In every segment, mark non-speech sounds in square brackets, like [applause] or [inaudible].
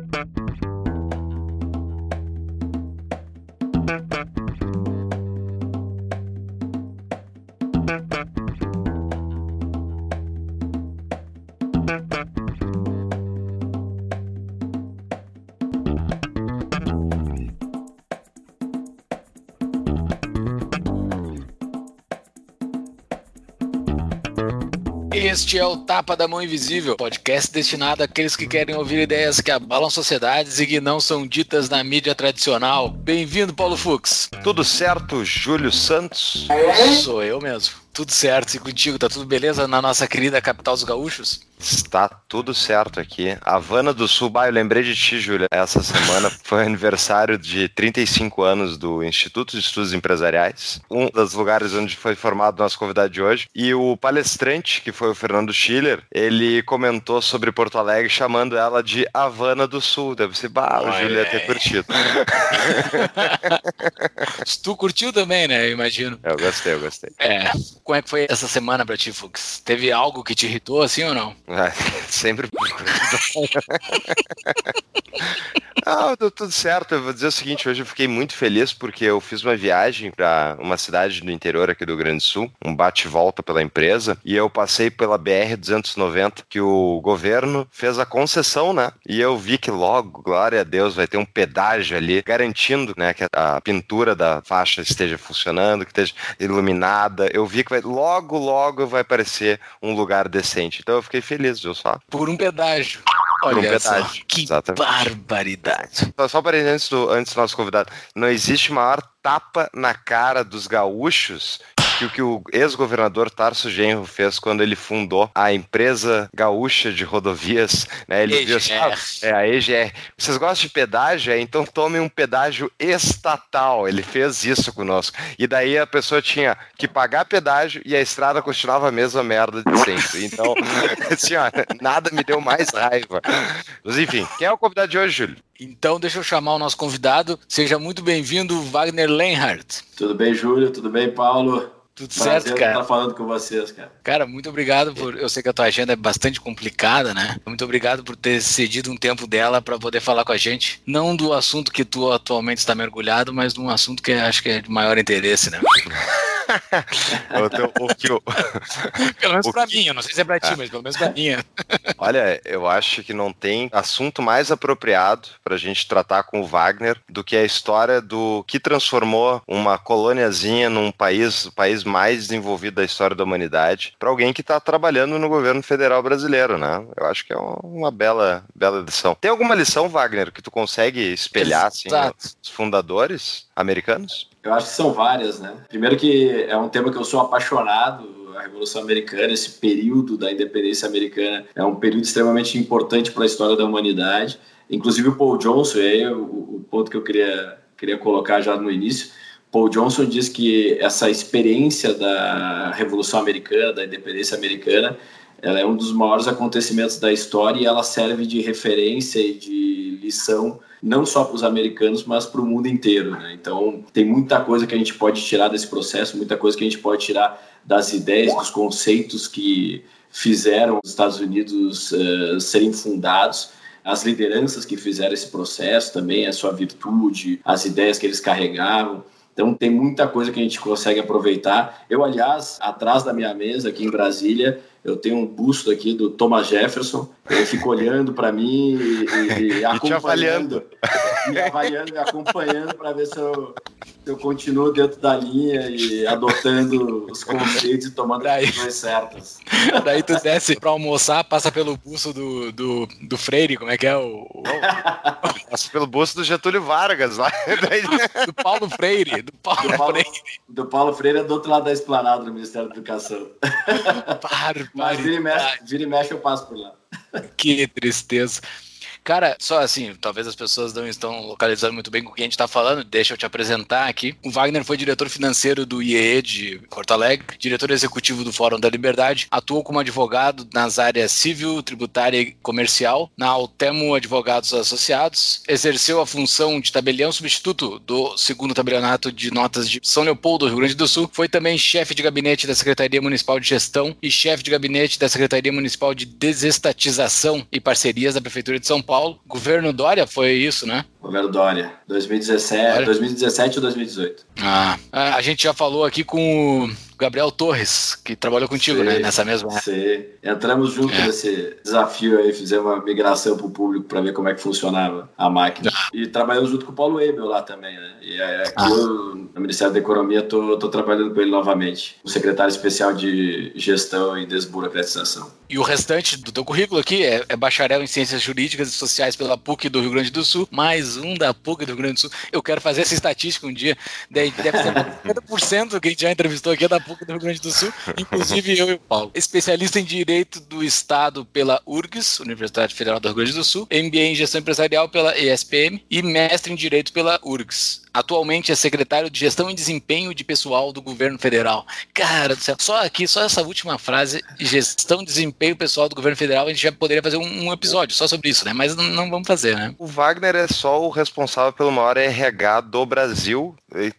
Música Este é o Tapa da Mão Invisível, podcast destinado àqueles que querem ouvir ideias que abalam sociedades e que não são ditas na mídia tradicional. Bem-vindo, Paulo Fux. Tudo certo, Júlio Santos? Sou eu mesmo. Tudo certo, e contigo? Tá tudo beleza na nossa querida capital dos gaúchos? Está tudo certo aqui. Havana do Sul, bah, eu lembrei de ti, Júlia. Essa semana [laughs] foi aniversário de 35 anos do Instituto de Estudos Empresariais, um dos lugares onde foi formado nosso convidado de hoje. E o palestrante, que foi o Fernando Schiller, ele comentou sobre Porto Alegre, chamando ela de Havana do Sul. Deve ser, bah, o Júlio ia ter curtido. [laughs] tu curtiu também, né? Eu imagino. Eu gostei, eu gostei. É. Como é que foi essa semana pra ti, Fux? Teve algo que te irritou assim ou não? É, [laughs] sempre. [laughs] Ah, deu tudo certo. Eu vou dizer o seguinte: hoje eu fiquei muito feliz porque eu fiz uma viagem para uma cidade do interior aqui do Grande Sul, um bate-volta pela empresa, e eu passei pela BR-290, que o governo fez a concessão, né? E eu vi que logo, glória a Deus, vai ter um pedágio ali, garantindo né, que a pintura da faixa esteja funcionando, que esteja iluminada. Eu vi que vai, logo, logo vai aparecer um lugar decente. Então eu fiquei feliz, viu só? Por um pedágio. Por um Olha pedágio. só, que Exatamente. barbaridade. Só, só para antes do, antes do nosso convidado, não existe maior tapa na cara dos gaúchos que o que o ex-governador Tarso Genro fez quando ele fundou a empresa gaúcha de rodovias, né? Ele viu EGR. ah, é a EGR. Vocês gostam de pedágio? É, Então tomem um pedágio estatal. Ele fez isso conosco. E daí a pessoa tinha que pagar pedágio e a estrada continuava a mesma merda de sempre. Então, [laughs] assim, ó, nada me deu mais raiva. Mas enfim, quem é o convidado de hoje, Júlio? Então, deixa eu chamar o nosso convidado. Seja muito bem-vindo, Wagner Lenhardt. Tudo bem, Júlio? Tudo bem, Paulo? Tudo Prazer certo, cara? estar falando com vocês, cara. Cara, muito obrigado por. Eu sei que a tua agenda é bastante complicada, né? Muito obrigado por ter cedido um tempo dela para poder falar com a gente. Não do assunto que tu atualmente está mergulhado, mas de um assunto que acho que é de maior interesse, né? [laughs] [laughs] O [laughs] Pelo menos O pra que- mim, eu não sei se é pra ti, mas pelo menos pra mim. [laughs] Olha, eu acho que não tem assunto mais apropriado para a gente tratar com o Wagner do que a história do que transformou uma colôniazinha num país, o país mais desenvolvido da história da humanidade, para alguém que está trabalhando no governo federal brasileiro, né? Eu acho que é uma- bela, bela lição. Tem alguma lição, Wagner, que tu consegue espelhar assim, os fundadores americanos? Eu acho que são várias, né? Primeiro que é um tema que eu sou apaixonado, a Revolução Americana, esse período da independência americana é um período extremamente importante para a história da humanidade. Inclusive o Paul Johnson, aí o, o ponto que eu queria, queria colocar já no início, Paul Johnson diz que essa experiência da Revolução Americana, da independência americana, ela é um dos maiores acontecimentos da história e ela serve de referência e de lição não só para os americanos, mas para o mundo inteiro. Né? Então, tem muita coisa que a gente pode tirar desse processo, muita coisa que a gente pode tirar das ideias, dos conceitos que fizeram os Estados Unidos eh, serem fundados, as lideranças que fizeram esse processo também, a sua virtude, as ideias que eles carregavam. Então tem muita coisa que a gente consegue aproveitar. Eu, aliás, atrás da minha mesa aqui em Brasília, eu tenho um busto aqui do Thomas Jefferson. Ele fica olhando para mim e, e, e [laughs] te avaliando. me avaliando e acompanhando para ver se eu, se eu continuo dentro da linha e adotando os conceitos e tomando Daí. as decisões certas. Daí tu desce pra almoçar, passa pelo busto do, do, do Freire, como é que é? O, o- Passa pelo bolso do Getúlio Vargas lá. [laughs] Do Paulo Freire. Do Paulo, Do Paulo, Freire. do Paulo Freire é do outro lado da esplanada do Ministério da Educação. [laughs] Mas vira e, mexe, vira e mexe eu passo por lá. [laughs] Que tristeza. Cara, só assim, talvez as pessoas não estão localizando muito bem com o que a gente está falando, deixa eu te apresentar aqui. O Wagner foi diretor financeiro do IEE de Porto Alegre, diretor executivo do Fórum da Liberdade, atuou como advogado nas áreas civil, tributária e comercial, na Altemo Advogados Associados, exerceu a função de tabelião substituto do segundo tabelionato de notas de São Leopoldo, Rio Grande do Sul, foi também chefe de gabinete da Secretaria Municipal de Gestão e chefe de gabinete da Secretaria Municipal de Desestatização e Parcerias da Prefeitura de São Paulo. Paulo. Governo Dória foi isso, né? Governo Dória, 2017, Dória. 2017 ou 2018. Ah, a gente já falou aqui com o Gabriel Torres, que trabalhou contigo, sim, né? Nessa mesma Sim. Entramos juntos é. nesse desafio aí, fizemos uma migração para o público para ver como é que funcionava a máquina. Ah. E trabalhamos junto com o Paulo Ebel lá também, né? E aqui ah. eu, no Ministério da Economia, estou trabalhando com ele novamente, o secretário especial de Gestão e Desburocratização. E o restante do teu currículo aqui é, é bacharel em Ciências Jurídicas e Sociais pela PUC do Rio Grande do Sul, mais um da PUC do Rio Grande do Sul. Eu quero fazer essa estatística um dia, deve ser 50% que a gente já entrevistou aqui é da PUC do Rio Grande do Sul, inclusive eu e o Paulo. Especialista em Direito do Estado pela URGS, Universidade Federal do Rio Grande do Sul, MBA em Gestão Empresarial pela ESPM e mestre em Direito pela URGS. Atualmente é secretário de Gestão e Desempenho de Pessoal do Governo Federal. Cara do céu, só aqui, só essa última frase, gestão e desempenho pessoal do Governo Federal, a gente já poderia fazer um, um episódio só sobre isso, né? Mas não, não, vamos fazer, né? O Wagner é só o responsável pelo maior RH do Brasil,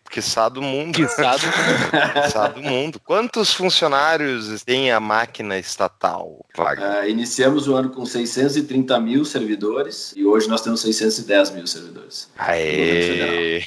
quiçá do mundo. Quiçá do mundo. [laughs] quiçá do mundo. Quantos funcionários tem a máquina estatal, Wagner? Uh, iniciamos o ano com 630 mil servidores e hoje nós temos 610 mil servidores. Aê!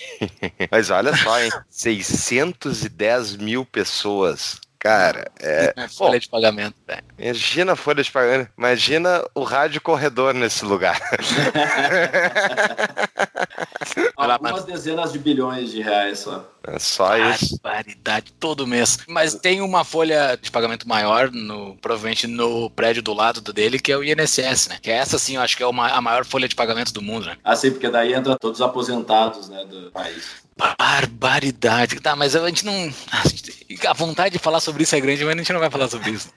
Mas olha só, hein? 610 mil pessoas. Cara, é. folha Bom, de pagamento, velho. Imagina a folha de pagamento. Imagina o rádio corredor nesse lugar. [laughs] Algumas dezenas de bilhões de reais só. É só isso. Barbaridade todo mês. Mas tem uma folha de pagamento maior, no, provavelmente no prédio do lado dele, que é o INSS, né? Que é essa sim, eu acho que é uma, a maior folha de pagamento do mundo, né? Ah, sim, porque daí entra todos os aposentados, né, do país. Barbaridade. Tá, mas a gente não. A vontade de falar sobre isso é grande, mas a gente não vai falar sobre isso.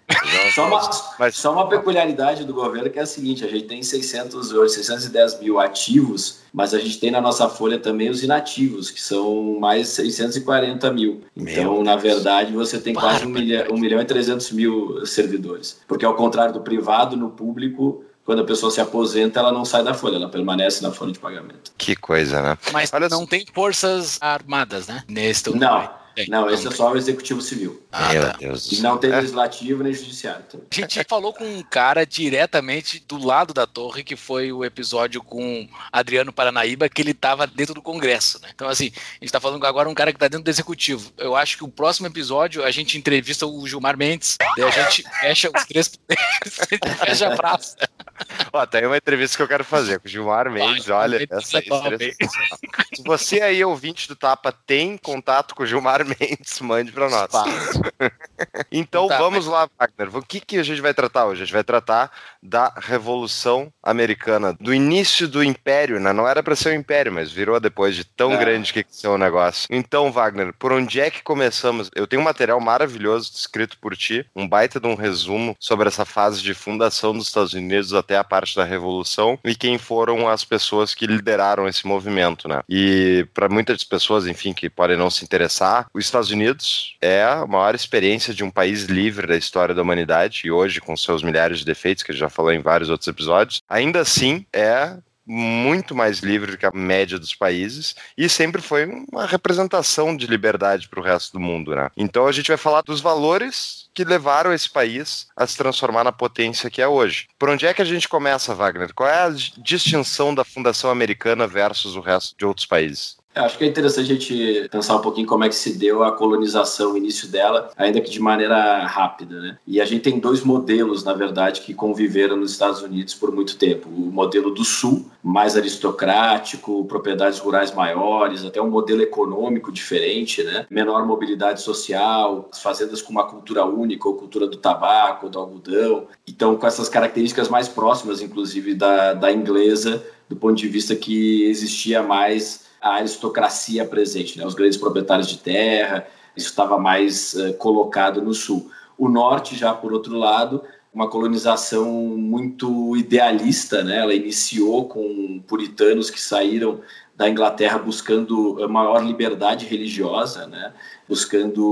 só, uma, mas... só uma peculiaridade do governo que é a seguinte: a gente tem 600, 610 mil ativos, mas a gente tem na nossa folha também os inativos, que são mais 640 mil. Então, Meu na Deus. verdade, você tem quase 1 milhão, 1 milhão e 300 mil servidores. Porque, ao contrário do privado, no público, quando a pessoa se aposenta, ela não sai da folha, ela permanece na folha de pagamento. Que coisa, né? Mas Olha não tem forças armadas, né? Neste não. Não, esse é só o executivo civil. Ah, Meu tá. Deus. E não tem legislativo nem judiciário. Também. A gente falou com um cara diretamente do lado da torre, que foi o episódio com Adriano Paranaíba, que ele estava dentro do Congresso, né? Então, assim, a gente está falando agora um cara que está dentro do executivo. Eu acho que o próximo episódio a gente entrevista o Gilmar Mendes, daí a gente fecha os três [laughs] poderes, fecha a praça. [laughs] Ó, tem uma entrevista que eu quero fazer com o Gilmar Mendes, olha, essa é Se você aí, ouvinte do Tapa, tem contato com o Gilmar Mendes, mande para nós. [laughs] então tá, vamos mas... lá, Wagner. O que, que a gente vai tratar hoje? A gente vai tratar da Revolução Americana, do início do Império, né? Não era para ser um Império, mas virou depois de tão é. grande que é o negócio. Então, Wagner, por onde é que começamos? Eu tenho um material maravilhoso escrito por ti, um baita de um resumo sobre essa fase de fundação dos Estados Unidos até a parte da Revolução e quem foram as pessoas que lideraram esse movimento, né? E para muitas pessoas, enfim, que podem não se interessar, os Estados Unidos é a maior experiência de um país livre da história da humanidade e hoje, com seus milhares de defeitos, que gente falou em vários outros episódios, ainda assim é muito mais livre do que a média dos países e sempre foi uma representação de liberdade para o resto do mundo, né? Então a gente vai falar dos valores que levaram esse país a se transformar na potência que é hoje. Por onde é que a gente começa, Wagner? Qual é a distinção da fundação americana versus o resto de outros países? Acho que é interessante a gente pensar um pouquinho como é que se deu a colonização, o início dela, ainda que de maneira rápida, né? E a gente tem dois modelos, na verdade, que conviveram nos Estados Unidos por muito tempo. O modelo do Sul, mais aristocrático, propriedades rurais maiores, até um modelo econômico diferente, né? Menor mobilidade social, fazendas com uma cultura única, ou cultura do tabaco, do algodão. Então, com essas características mais próximas, inclusive, da, da inglesa, do ponto de vista que existia mais a aristocracia presente, né? os grandes proprietários de terra, isso estava mais uh, colocado no sul. O norte, já por outro lado, uma colonização muito idealista, né? ela iniciou com puritanos que saíram da Inglaterra buscando maior liberdade religiosa, né? buscando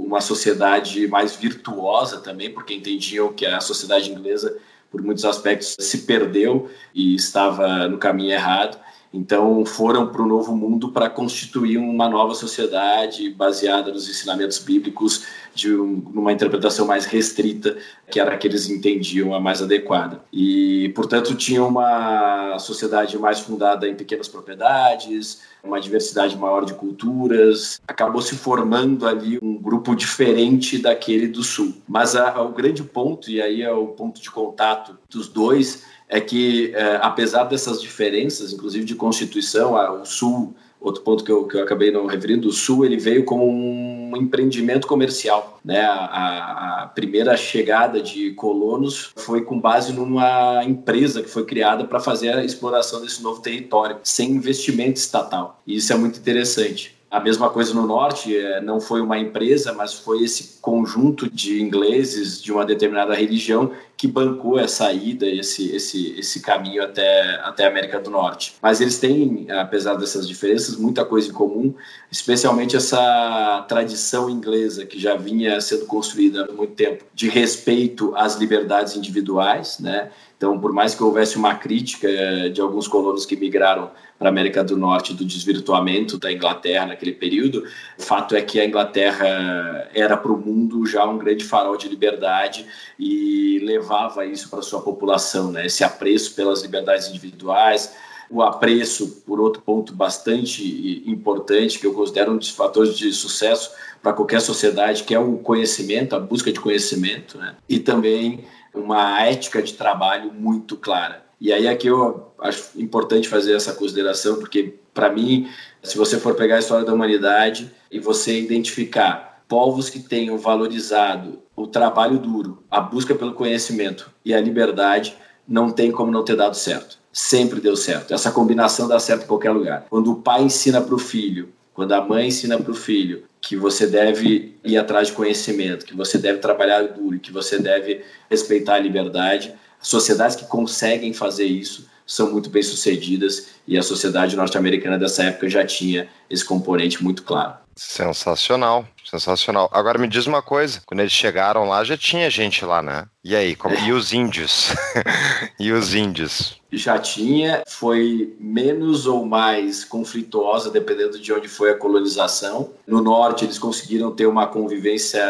uma sociedade mais virtuosa também, porque entendiam que a sociedade inglesa, por muitos aspectos, se perdeu e estava no caminho errado. Então foram para o Novo Mundo para constituir uma nova sociedade baseada nos ensinamentos bíblicos de um, uma interpretação mais restrita, que era a que eles entendiam a mais adequada. E, portanto, tinha uma sociedade mais fundada em pequenas propriedades, uma diversidade maior de culturas, acabou se formando ali um grupo diferente daquele do Sul. Mas a, o grande ponto, e aí é o ponto de contato dos dois, é que, é, apesar dessas diferenças, inclusive de constituição, o Sul, outro ponto que eu, que eu acabei não referindo, o Sul ele veio como um empreendimento comercial. Né? A, a, primeira chegada de colonos foi com base numa empresa que foi criada para fazer a exploração desse novo território, sem investimento estatal. E isso é muito interessante. A mesma coisa no norte, é, não foi uma empresa, mas foi esse conjunto de ingleses de uma determinada religião que bancou essa ida, esse, esse, esse caminho até, até a América do Norte. Mas eles têm, apesar dessas diferenças, muita coisa em comum, especialmente essa tradição inglesa que já vinha sendo construída há muito tempo, de respeito às liberdades individuais, né? Então, por mais que houvesse uma crítica eh, de alguns colonos que migraram para a América do Norte do desvirtuamento da Inglaterra naquele período, o fato é que a Inglaterra era para o mundo já um grande farol de liberdade e levava isso para sua população, né? Esse apreço pelas liberdades individuais, o apreço, por outro ponto bastante importante, que eu considero um dos fatores de sucesso para qualquer sociedade, que é o conhecimento, a busca de conhecimento, né? e também uma ética de trabalho muito clara. E aí aqui eu acho importante fazer essa consideração, porque para mim, se você for pegar a história da humanidade e você identificar povos que tenham valorizado o trabalho duro, a busca pelo conhecimento e a liberdade, não tem como não ter dado certo. Sempre deu certo. Essa combinação dá certo em qualquer lugar. Quando o pai ensina para o filho, quando a mãe ensina para o filho que você deve ir atrás de conhecimento, que você deve trabalhar duro, que você deve respeitar a liberdade. Sociedades que conseguem fazer isso são muito bem sucedidas e a sociedade norte-americana dessa época já tinha esse componente muito claro. Sensacional, sensacional. Agora me diz uma coisa, quando eles chegaram lá já tinha gente lá, né? E aí, como... e os índios? [laughs] e os índios? Já tinha, foi menos ou mais conflituosa dependendo de onde foi a colonização. No norte eles conseguiram ter uma convivência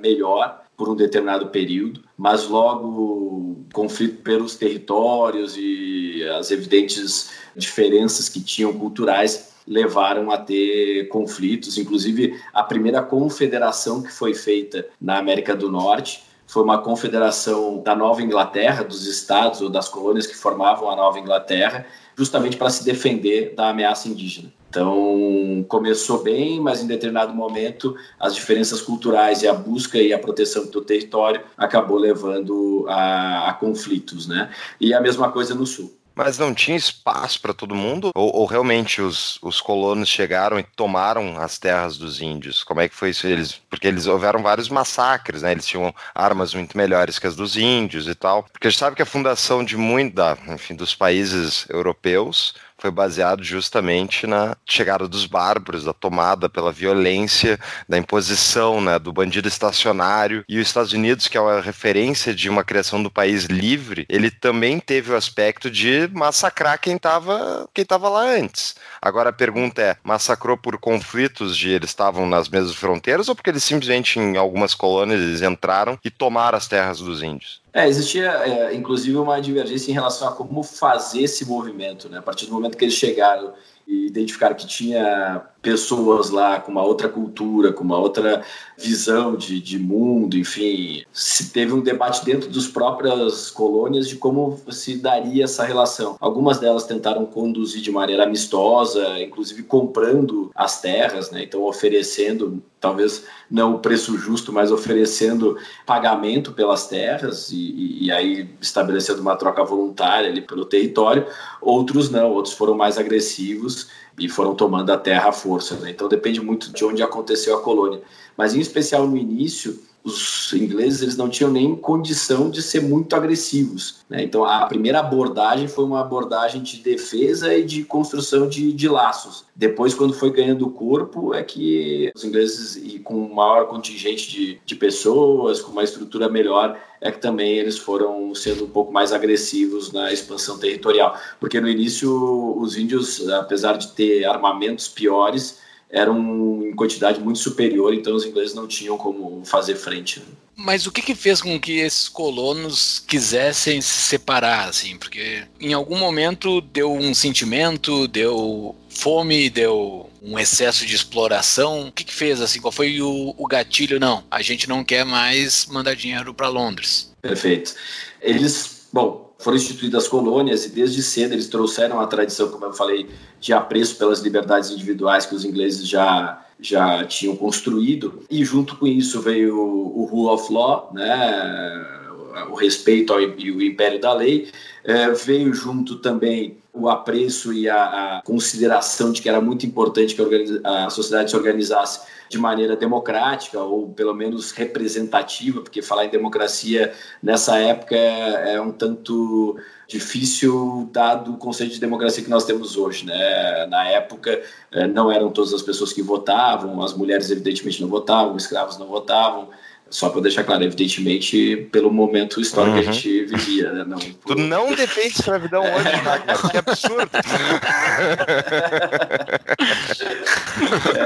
melhor por um determinado período, mas logo conflito pelos territórios e as evidentes diferenças que tinham culturais levaram a ter conflitos. Inclusive, a primeira confederação que foi feita na América do Norte foi uma confederação da Nova Inglaterra, dos estados ou das colônias que formavam a Nova Inglaterra, justamente para se defender da ameaça indígena. Então, começou bem, mas em determinado momento as diferenças culturais e a busca e a proteção do território acabou levando a, a conflitos, né? E a mesma coisa no sul. Mas não tinha espaço para todo mundo? Ou, ou, realmente os, os colonos chegaram e tomaram as terras dos índios? Como é que foi isso? Eles, porque eles houveram vários massacres, né? Eles tinham armas muito melhores que as dos índios e tal. Porque a gente sabe que a fundação de muito, enfim, dos países europeus foi baseado justamente na chegada dos bárbaros, da tomada pela violência, da imposição né, do bandido estacionário. E os Estados Unidos, que é uma referência de uma criação do país livre, ele também teve o aspecto de massacrar quem estava quem tava lá antes. Agora a pergunta é: massacrou por conflitos de eles estavam nas mesmas fronteiras ou porque eles simplesmente em algumas colônias eles entraram e tomaram as terras dos índios? É, existia é, inclusive uma divergência em relação a como fazer esse movimento, né? A partir do momento que eles chegaram e identificaram que tinha pessoas lá com uma outra cultura, com uma outra visão de, de mundo, enfim. Se teve um debate dentro das próprias colônias de como se daria essa relação. Algumas delas tentaram conduzir de maneira amistosa, inclusive comprando as terras, né? então oferecendo, talvez não o preço justo, mas oferecendo pagamento pelas terras e, e aí estabelecendo uma troca voluntária ali pelo território. Outros não, outros foram mais agressivos e foram tomando a terra à força. Né? Então depende muito de onde aconteceu a colônia. Mas em especial no início, os ingleses eles não tinham nem condição de ser muito agressivos. Né? Então, a primeira abordagem foi uma abordagem de defesa e de construção de, de laços. Depois, quando foi ganhando corpo, é que os ingleses, e com um maior contingente de, de pessoas, com uma estrutura melhor, é que também eles foram sendo um pouco mais agressivos na expansão territorial. Porque no início, os índios, apesar de ter armamentos piores, eram em quantidade muito superior, então os ingleses não tinham como fazer frente. Né? Mas o que, que fez com que esses colonos quisessem se separar, assim? Porque em algum momento deu um sentimento, deu fome, deu um excesso de exploração. O que, que fez, assim? Qual foi o, o gatilho? Não, a gente não quer mais mandar dinheiro para Londres. Perfeito. Eles, bom, foram instituídas colônias e desde cedo eles trouxeram a tradição, como eu falei, de apreço pelas liberdades individuais que os ingleses já já tinham construído. E junto com isso veio o rule of law, né, o respeito ao e o império da lei, é, veio junto também o apreço e a, a, consideração de que era muito importante que a, a sociedade se organizasse de maneira democrática ou pelo menos representativa, porque falar em democracia nessa época é, é um tanto difícil dado o conceito de democracia que nós temos hoje, né? Na época é, não eram todas as pessoas que votavam, as mulheres evidentemente não votavam, os escravos não votavam, só para deixar claro, evidentemente, pelo momento histórico uhum. que a uhum. gente vivia. Né? Não, por... Tu não defende escravidão hoje, Wagner, que absurdo! [laughs]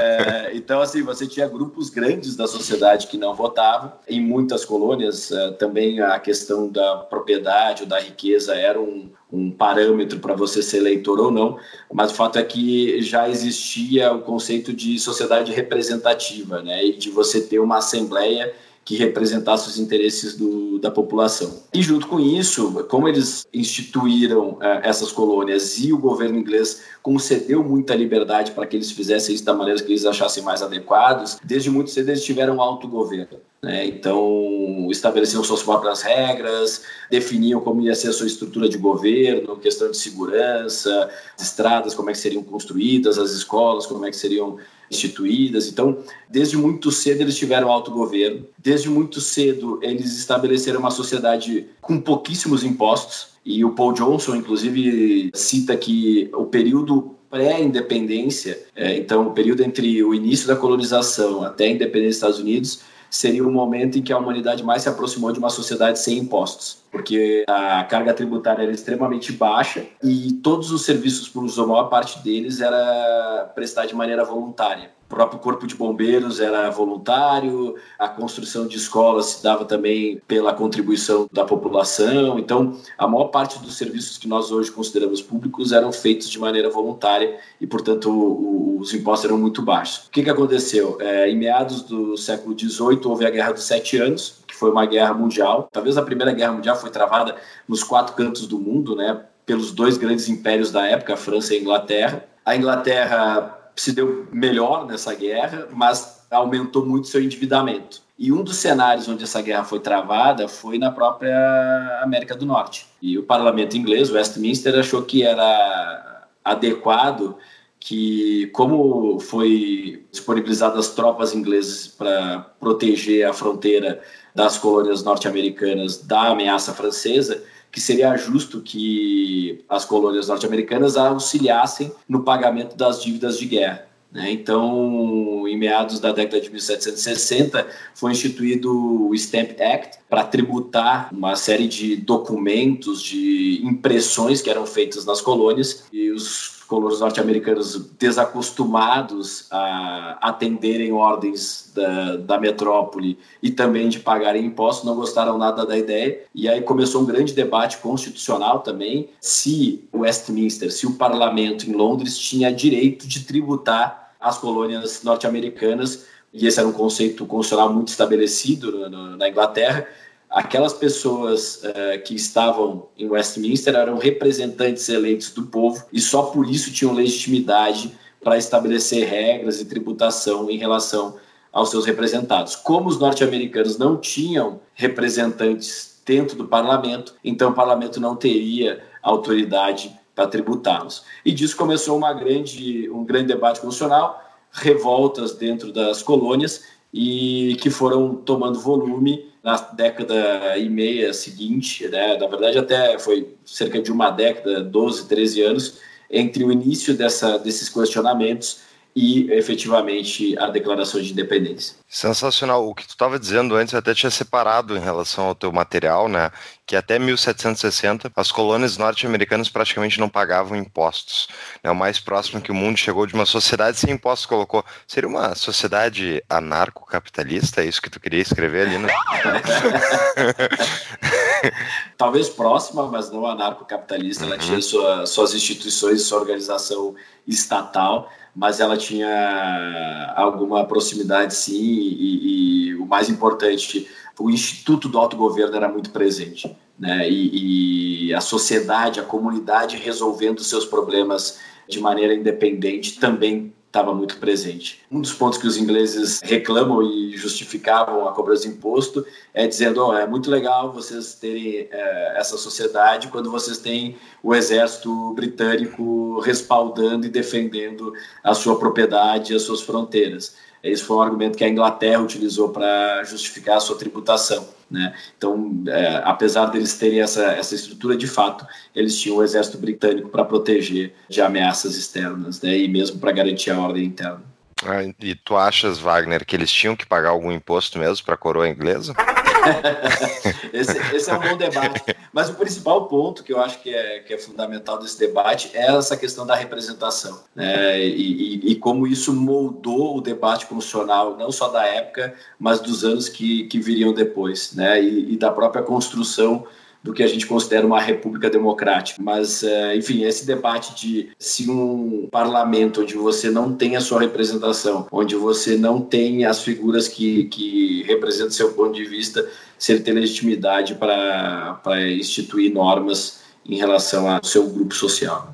então, assim, você tinha grupos grandes da sociedade que não votavam. Em muitas colônias, uh, também a questão da propriedade ou da riqueza era um, um parâmetro para você ser eleitor ou não, mas o fato é que já existia o conceito de sociedade representativa, né, e de você ter uma assembleia que representasse os interesses do, da população. E junto com isso, como eles instituíram uh, essas colônias e o governo inglês concedeu muita liberdade para que eles fizessem isso da maneira que eles achassem mais adequados, desde muito cedo eles tiveram autogoverno. Né? Então, estabeleciam suas próprias regras, definiam como ia ser a sua estrutura de governo, questão de segurança, estradas, como é que seriam construídas, as escolas, como é que seriam instituídas. Então, desde muito cedo eles tiveram autogoverno, desde muito cedo eles estabeleceram uma sociedade com pouquíssimos impostos. E o Paul Johnson, inclusive, cita que o período pré-independência, é, então o período entre o início da colonização até a independência dos Estados Unidos, seria o momento em que a humanidade mais se aproximou de uma sociedade sem impostos, porque a carga tributária era extremamente baixa e todos os serviços públicos, a maior parte deles, era prestar de maneira voluntária. O próprio corpo de bombeiros era voluntário, a construção de escolas se dava também pela contribuição da população. Então, a maior parte dos serviços que nós hoje consideramos públicos eram feitos de maneira voluntária e, portanto, os impostos eram muito baixos. O que, que aconteceu? É, em meados do século XVIII, houve a Guerra dos Sete Anos, que foi uma guerra mundial. Talvez a Primeira Guerra Mundial foi travada nos quatro cantos do mundo, né, pelos dois grandes impérios da época, a França e a Inglaterra. A Inglaterra se deu melhor nessa guerra, mas aumentou muito seu endividamento. E um dos cenários onde essa guerra foi travada foi na própria América do Norte. E o parlamento inglês, Westminster, achou que era adequado que, como foi disponibilizadas tropas inglesas para proteger a fronteira das colônias norte-americanas da ameaça francesa, que seria justo que as colônias norte-americanas auxiliassem no pagamento das dívidas de guerra. Né? Então, em meados da década de 1760, foi instituído o Stamp Act para tributar uma série de documentos, de impressões que eram feitas nas colônias, e os colonos norte-americanos desacostumados a atenderem ordens da, da metrópole e também de pagarem impostos, não gostaram nada da ideia. E aí começou um grande debate constitucional também se o Westminster, se o parlamento em Londres tinha direito de tributar as colônias norte-americanas. E esse era um conceito constitucional muito estabelecido na, na Inglaterra aquelas pessoas uh, que estavam em Westminster eram representantes eleitos do povo e só por isso tinham legitimidade para estabelecer regras e tributação em relação aos seus representados. Como os norte-americanos não tinham representantes dentro do parlamento, então o parlamento não teria autoridade para tributá-los. E disso começou uma grande, um grande debate constitucional, revoltas dentro das colônias e que foram tomando volume na década e meia seguinte, né? na verdade até foi cerca de uma década, 12, 13 anos, entre o início dessa, desses questionamentos e efetivamente a declaração de independência. Sensacional. O que tu estava dizendo antes, eu até tinha separado em relação ao teu material, né? Que até 1760 as colônias norte-americanas praticamente não pagavam impostos. É o mais próximo que o mundo chegou de uma sociedade sem impostos colocou. Seria uma sociedade anarcocapitalista? É isso que tu queria escrever ali, né? [laughs] Talvez próxima, mas não anarcocapitalista. Uhum. Ela tinha sua, suas instituições, sua organização estatal mas ela tinha alguma proximidade sim, e, e o mais importante, o Instituto do Autogoverno era muito presente, né? E, e a sociedade, a comunidade resolvendo seus problemas de maneira independente também estava muito presente. Um dos pontos que os ingleses reclamam e justificavam a cobrança de imposto é dizendo: oh, é muito legal vocês terem é, essa sociedade quando vocês têm o exército britânico respaldando e defendendo a sua propriedade as suas fronteiras. Esse foi um argumento que a Inglaterra utilizou para justificar a sua tributação. Né? Então, é, apesar deles terem essa, essa estrutura, de fato, eles tinham o exército britânico para proteger de ameaças externas né? e mesmo para garantir a ordem interna. Ah, e tu achas, Wagner, que eles tinham que pagar algum imposto mesmo para a coroa inglesa? [laughs] esse, esse, é um bom debate. Mas o principal ponto que eu acho que é, que é fundamental desse debate é essa questão da representação. Né? E, e, e, como isso moldou o debate constitucional, não só da época, mas dos anos que, que viriam depois, né? e, e da própria construção do que a gente considera uma república democrática. Mas, é, enfim, esse debate de se um parlamento onde você não tem a sua representação, onde você não tem as figuras que, que representam seu ponto de vista, se ele tem legitimidade para instituir normas em relação ao seu grupo social.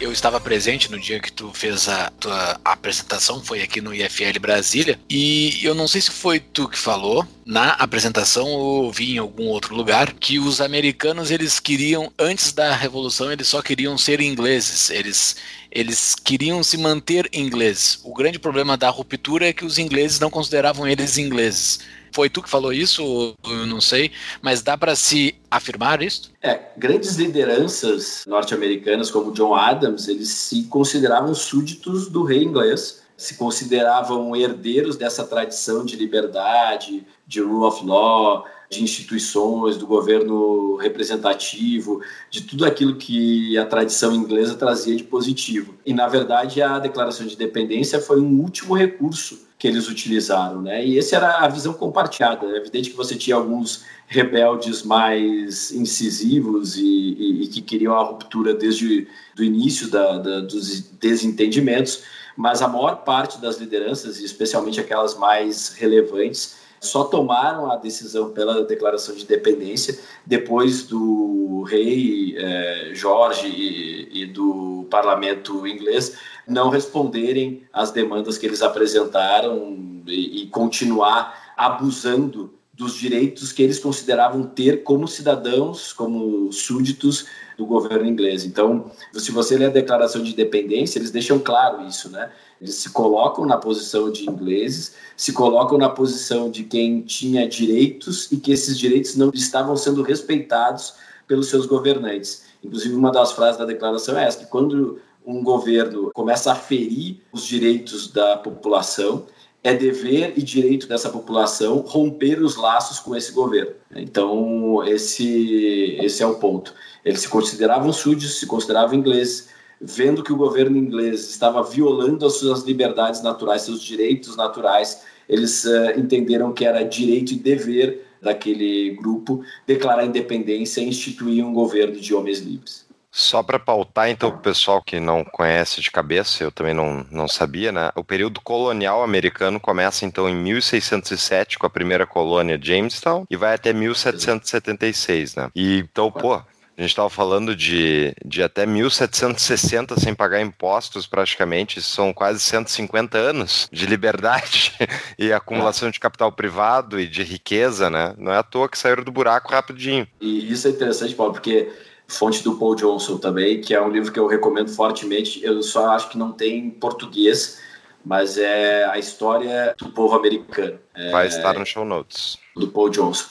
Eu estava presente no dia que tu fez a tua apresentação, foi aqui no IFL Brasília, e eu não sei se foi tu que falou na apresentação ou vi em algum outro lugar que os americanos eles queriam antes da revolução eles só queriam ser ingleses, eles eles queriam se manter ingleses. O grande problema da ruptura é que os ingleses não consideravam eles ingleses. Foi tu que falou isso? Eu não sei, mas dá para se afirmar isso? É, grandes lideranças norte-americanas como John Adams, eles se consideravam súditos do rei inglês, se consideravam herdeiros dessa tradição de liberdade, de rule of law, de instituições, do governo representativo, de tudo aquilo que a tradição inglesa trazia de positivo. E, na verdade, a Declaração de Independência foi um último recurso que eles utilizaram, né? E essa era a visão compartilhada. É evidente que você tinha alguns rebeldes mais incisivos e, e, e que queriam a ruptura desde o início da, da, dos desentendimentos, mas a maior parte das lideranças, especialmente aquelas mais relevantes, só tomaram a decisão pela declaração de independência depois do rei eh, Jorge e, e do parlamento inglês não responderem às demandas que eles apresentaram e, e continuar abusando dos direitos que eles consideravam ter como cidadãos, como súditos do governo inglês. Então, se você ler a Declaração de Independência, eles deixam claro isso, né? Eles se colocam na posição de ingleses, se colocam na posição de quem tinha direitos e que esses direitos não estavam sendo respeitados pelos seus governantes. Inclusive, uma das frases da declaração é essa, que quando um governo começa a ferir os direitos da população, é dever e direito dessa população romper os laços com esse governo. Então, esse, esse é o ponto. Eles se consideravam súditos, se consideravam ingleses, vendo que o governo inglês estava violando as suas liberdades naturais, seus direitos naturais, eles uh, entenderam que era direito e dever daquele grupo declarar independência e instituir um governo de homens livres. Só para pautar, então, o pessoal que não conhece de cabeça, eu também não, não sabia, né? O período colonial americano começa, então, em 1607, com a primeira colônia Jamestown, e vai até 1776, né? E, então, pô, a gente estava falando de, de até 1760 sem pagar impostos, praticamente. São quase 150 anos de liberdade [laughs] e acumulação de capital privado e de riqueza, né? Não é à toa que saíram do buraco rapidinho. E isso é interessante, Paulo, porque fonte do Paul Johnson também, que é um livro que eu recomendo fortemente. Eu só acho que não tem em português, mas é a história do povo americano. Vai estar no show notes. Do Paul Johnson.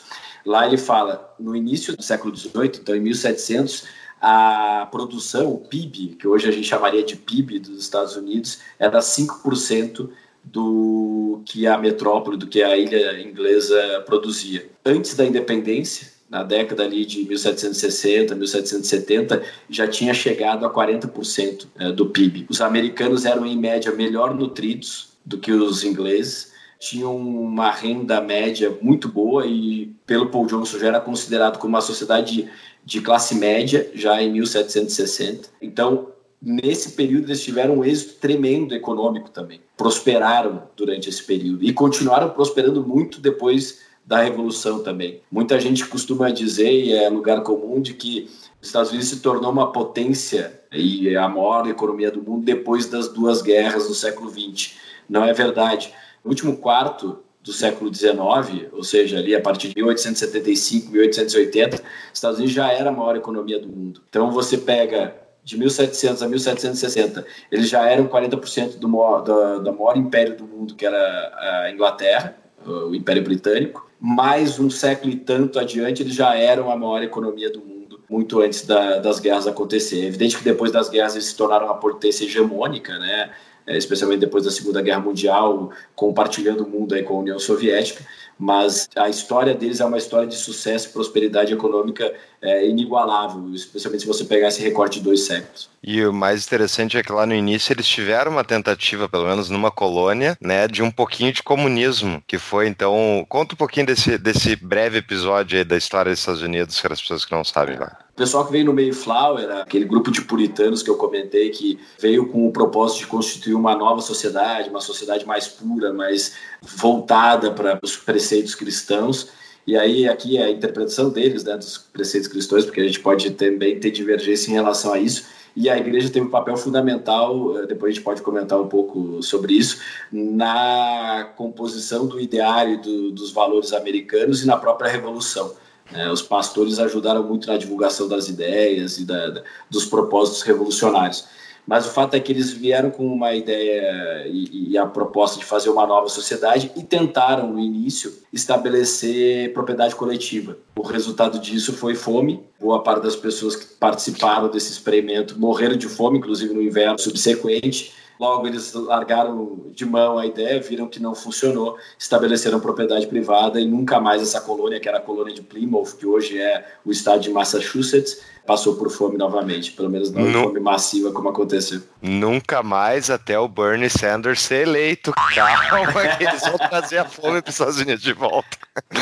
Lá ele fala, no início do século XVIII, então em 1700, a produção, o PIB, que hoje a gente chamaria de PIB dos Estados Unidos, era 5% do que a metrópole, do que a ilha inglesa produzia. Antes da independência, na década ali de 1760, 1770, já tinha chegado a 40% é, do PIB. Os americanos eram, em média, melhor nutridos do que os ingleses, tinham uma renda média muito boa e, pelo Paul Johnson, já era considerado como uma sociedade de classe média, já em 1760. Então, nesse período, eles tiveram um êxito tremendo econômico também. Prosperaram durante esse período e continuaram prosperando muito depois da Revolução também. Muita gente costuma dizer, e é lugar comum, de que os Estados Unidos se tornou uma potência e a maior economia do mundo depois das duas guerras do século XX. Não é verdade último quarto do século XIX, ou seja, ali a partir de 1875, 1880, Estados Unidos já era a maior economia do mundo. Então você pega de 1700 a 1760, eles já eram 40% do maior, do maior império do mundo, que era a Inglaterra, o Império Britânico. Mais um século e tanto adiante, eles já eram a maior economia do mundo, muito antes da, das guerras acontecerem. É evidente que depois das guerras eles se tornaram uma potência hegemônica, né? É, especialmente depois da Segunda Guerra Mundial, compartilhando o mundo aí com a União Soviética, mas a história deles é uma história de sucesso e prosperidade econômica é, inigualável, especialmente se você pegar esse recorte de dois séculos. E o mais interessante é que lá no início eles tiveram uma tentativa, pelo menos numa colônia, né, de um pouquinho de comunismo, que foi então, conta um pouquinho desse, desse breve episódio aí da história dos Estados Unidos para as pessoas que não sabem lá. Pessoal que veio no Mayflower, aquele grupo de puritanos que eu comentei, que veio com o propósito de constituir uma nova sociedade, uma sociedade mais pura, mais voltada para os preceitos cristãos. E aí, aqui é a interpretação deles, né, dos preceitos cristãos, porque a gente pode também ter divergência em relação a isso. E a igreja teve um papel fundamental, eh, depois a gente pode comentar um pouco sobre isso, na composição do ideário do, dos valores americanos e na própria revolução. É, os pastores ajudaram muito na divulgação das ideias e da, da, dos propósitos revolucionários. Mas o fato é que eles vieram com uma ideia e, e, a proposta de fazer uma nova sociedade e tentaram, no início, estabelecer propriedade coletiva. O resultado disso foi fome. Boa parte das pessoas que participaram desse experimento morreram de fome, inclusive no inverno subsequente. Logo, eles largaram de mão a ideia, viram que não funcionou, estabeleceram propriedade privada e nunca mais essa colônia, que era a colônia de Plymouth, que hoje é o estado de Massachusetts, passou por fome novamente, pelo menos não nu fome massiva como aconteceu. Nunca mais até o Bernie Sanders ser eleito. [laughs] Calma, que eles vão trazer a fome para os Estados Unidos de volta. [laughs]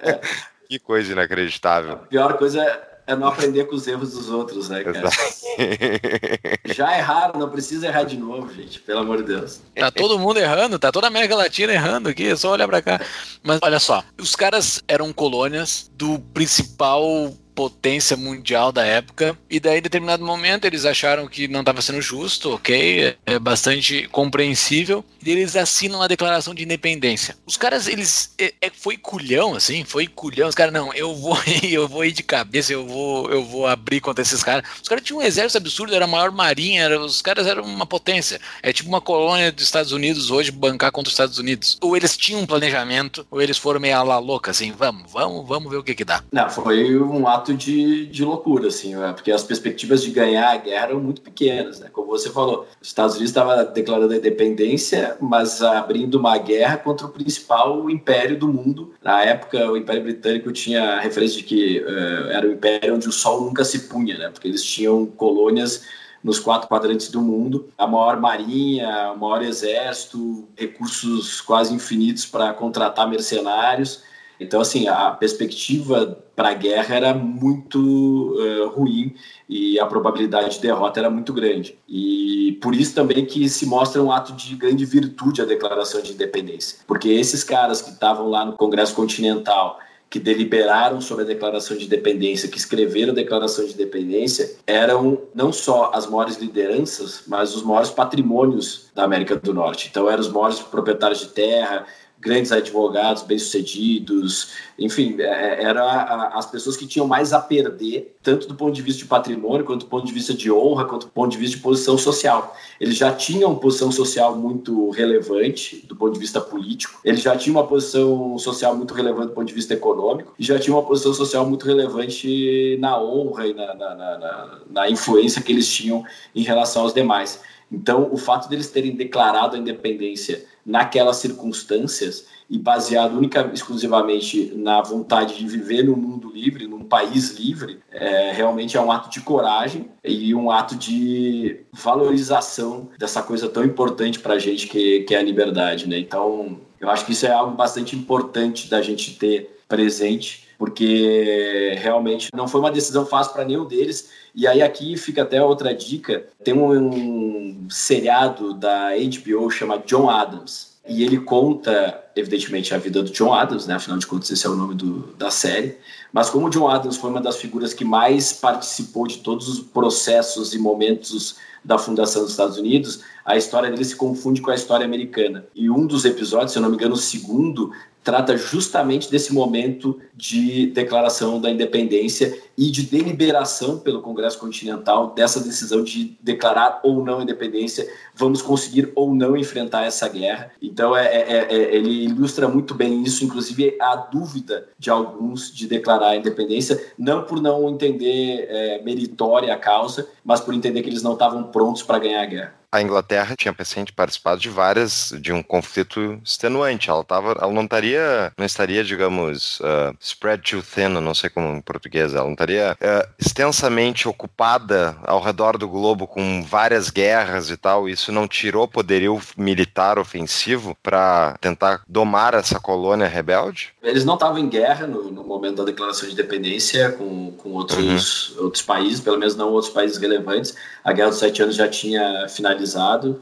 É. Que coisa inacreditável. A pior coisa é é não aprender com os erros dos outros, né, cara? [laughs] Já erraram, não precisa errar de novo, gente, pelo amor de Deus. Tá todo mundo errando, tá toda a América Latina errando aqui, é só olhar pra cá. Mas olha só, os caras eram colônias do principal potência mundial da época, e daí em determinado momento eles acharam que não estava sendo justo, ok, é bastante compreensível, e eles assinam a declaração de independência. Os caras, eles, é, é foi culhão, assim, foi culhão, os caras, não, eu vou [laughs] eu vou ir de cabeça, eu vou, eu vou abrir contra esses caras. Os caras tinham um exército absurdo, era a maior marinha, era, os caras eram uma potência, é tipo uma colônia dos Estados Unidos hoje bancar contra os Estados Unidos. Ou eles tinham um planejamento, ou eles foram meio a la louca, assim, vamos, vamos, vamos ver o que que dá. Não, foi um ato de, de loucura, assim, né? porque as perspectivas de ganhar a guerra eram muito pequenas, né? Como você falou, os Estados Unidos estava declarando a independência, mas abrindo uma guerra contra o principal império do mundo. Na época, o Império Britânico tinha a referência de que uh, era o império onde o sol nunca se punha, né? Porque eles tinham colônias nos quatro quadrantes do mundo, a maior marinha, o maior exército, recursos quase infinitos para contratar mercenários Então, assim, a perspectiva para a guerra era muito uh, ruim e a probabilidade de derrota era muito grande. E por isso também que se mostra um ato de grande virtude a declaração de independência. Porque esses caras que estavam lá no Congresso Continental que deliberaram sobre a declaração de independência, que escreveram a declaração de independência, eram não só as maiores lideranças, mas os maiores patrimônios da América do Norte. Então, eram os maiores proprietários de terra, grandes advogados bem-sucedidos, enfim, é, eram as pessoas que tinham mais a perder, tanto do ponto de vista de patrimônio, quanto do ponto de vista de honra, quanto do ponto de vista de posição social. Eles já tinham posição social muito relevante do ponto de vista político, eles já tinham uma posição social muito relevante do ponto de vista econômico, e já tinham uma posição social muito relevante na honra e na, na, na, na influência que eles tinham em relação aos demais. Então, o fato deles terem declarado a independência naquelas circunstâncias e baseado única exclusivamente na vontade de viver no mundo livre, num país livre, é, realmente é um ato de coragem e um ato de valorização dessa coisa tão importante para a gente que, que é a liberdade, né? Então, eu acho que isso é algo bastante importante da gente ter presente, porque realmente não foi uma decisão fácil para nenhum deles. E aí aqui fica até outra dica, tem um, um seriado da HBO chamado John Adams, e ele conta, evidentemente, a vida do John Adams, né? afinal de contas, esse é o nome do, da série. Mas como o John Adams foi uma das figuras que mais participou de todos os processos e momentos da fundação dos Estados Unidos, a história dele se confunde com a história americana. E um dos episódios, se eu não me engano, o segundo, trata justamente desse momento de declaração da independência e de deliberação pelo Congresso Continental dessa decisão de declarar ou não independência, vamos conseguir ou não enfrentar essa guerra. Então, é, é, é, é ele ilustra muito bem isso, inclusive a dúvida de alguns de declarar a independência, não por não entender é, meritória a causa, mas por entender que eles não estavam prontos para ganhar a guerra a Inglaterra tinha recente participado de várias de um conflito extenuante. Ela tava, ela não estaria, não estaria, digamos, uh, spread too thin, não sei como em português, ela não estaria uh, extensamente ocupada ao redor do globo com várias guerras e tal. Isso não tirou poderio militar ofensivo para tentar domar essa colônia rebelde? Eles não estavam em guerra no, no, momento da declaração de independência com, com outros, uhum. outros países, pelo menos não outros países relevantes. A Guerra dos Sete Anos já tinha finalizado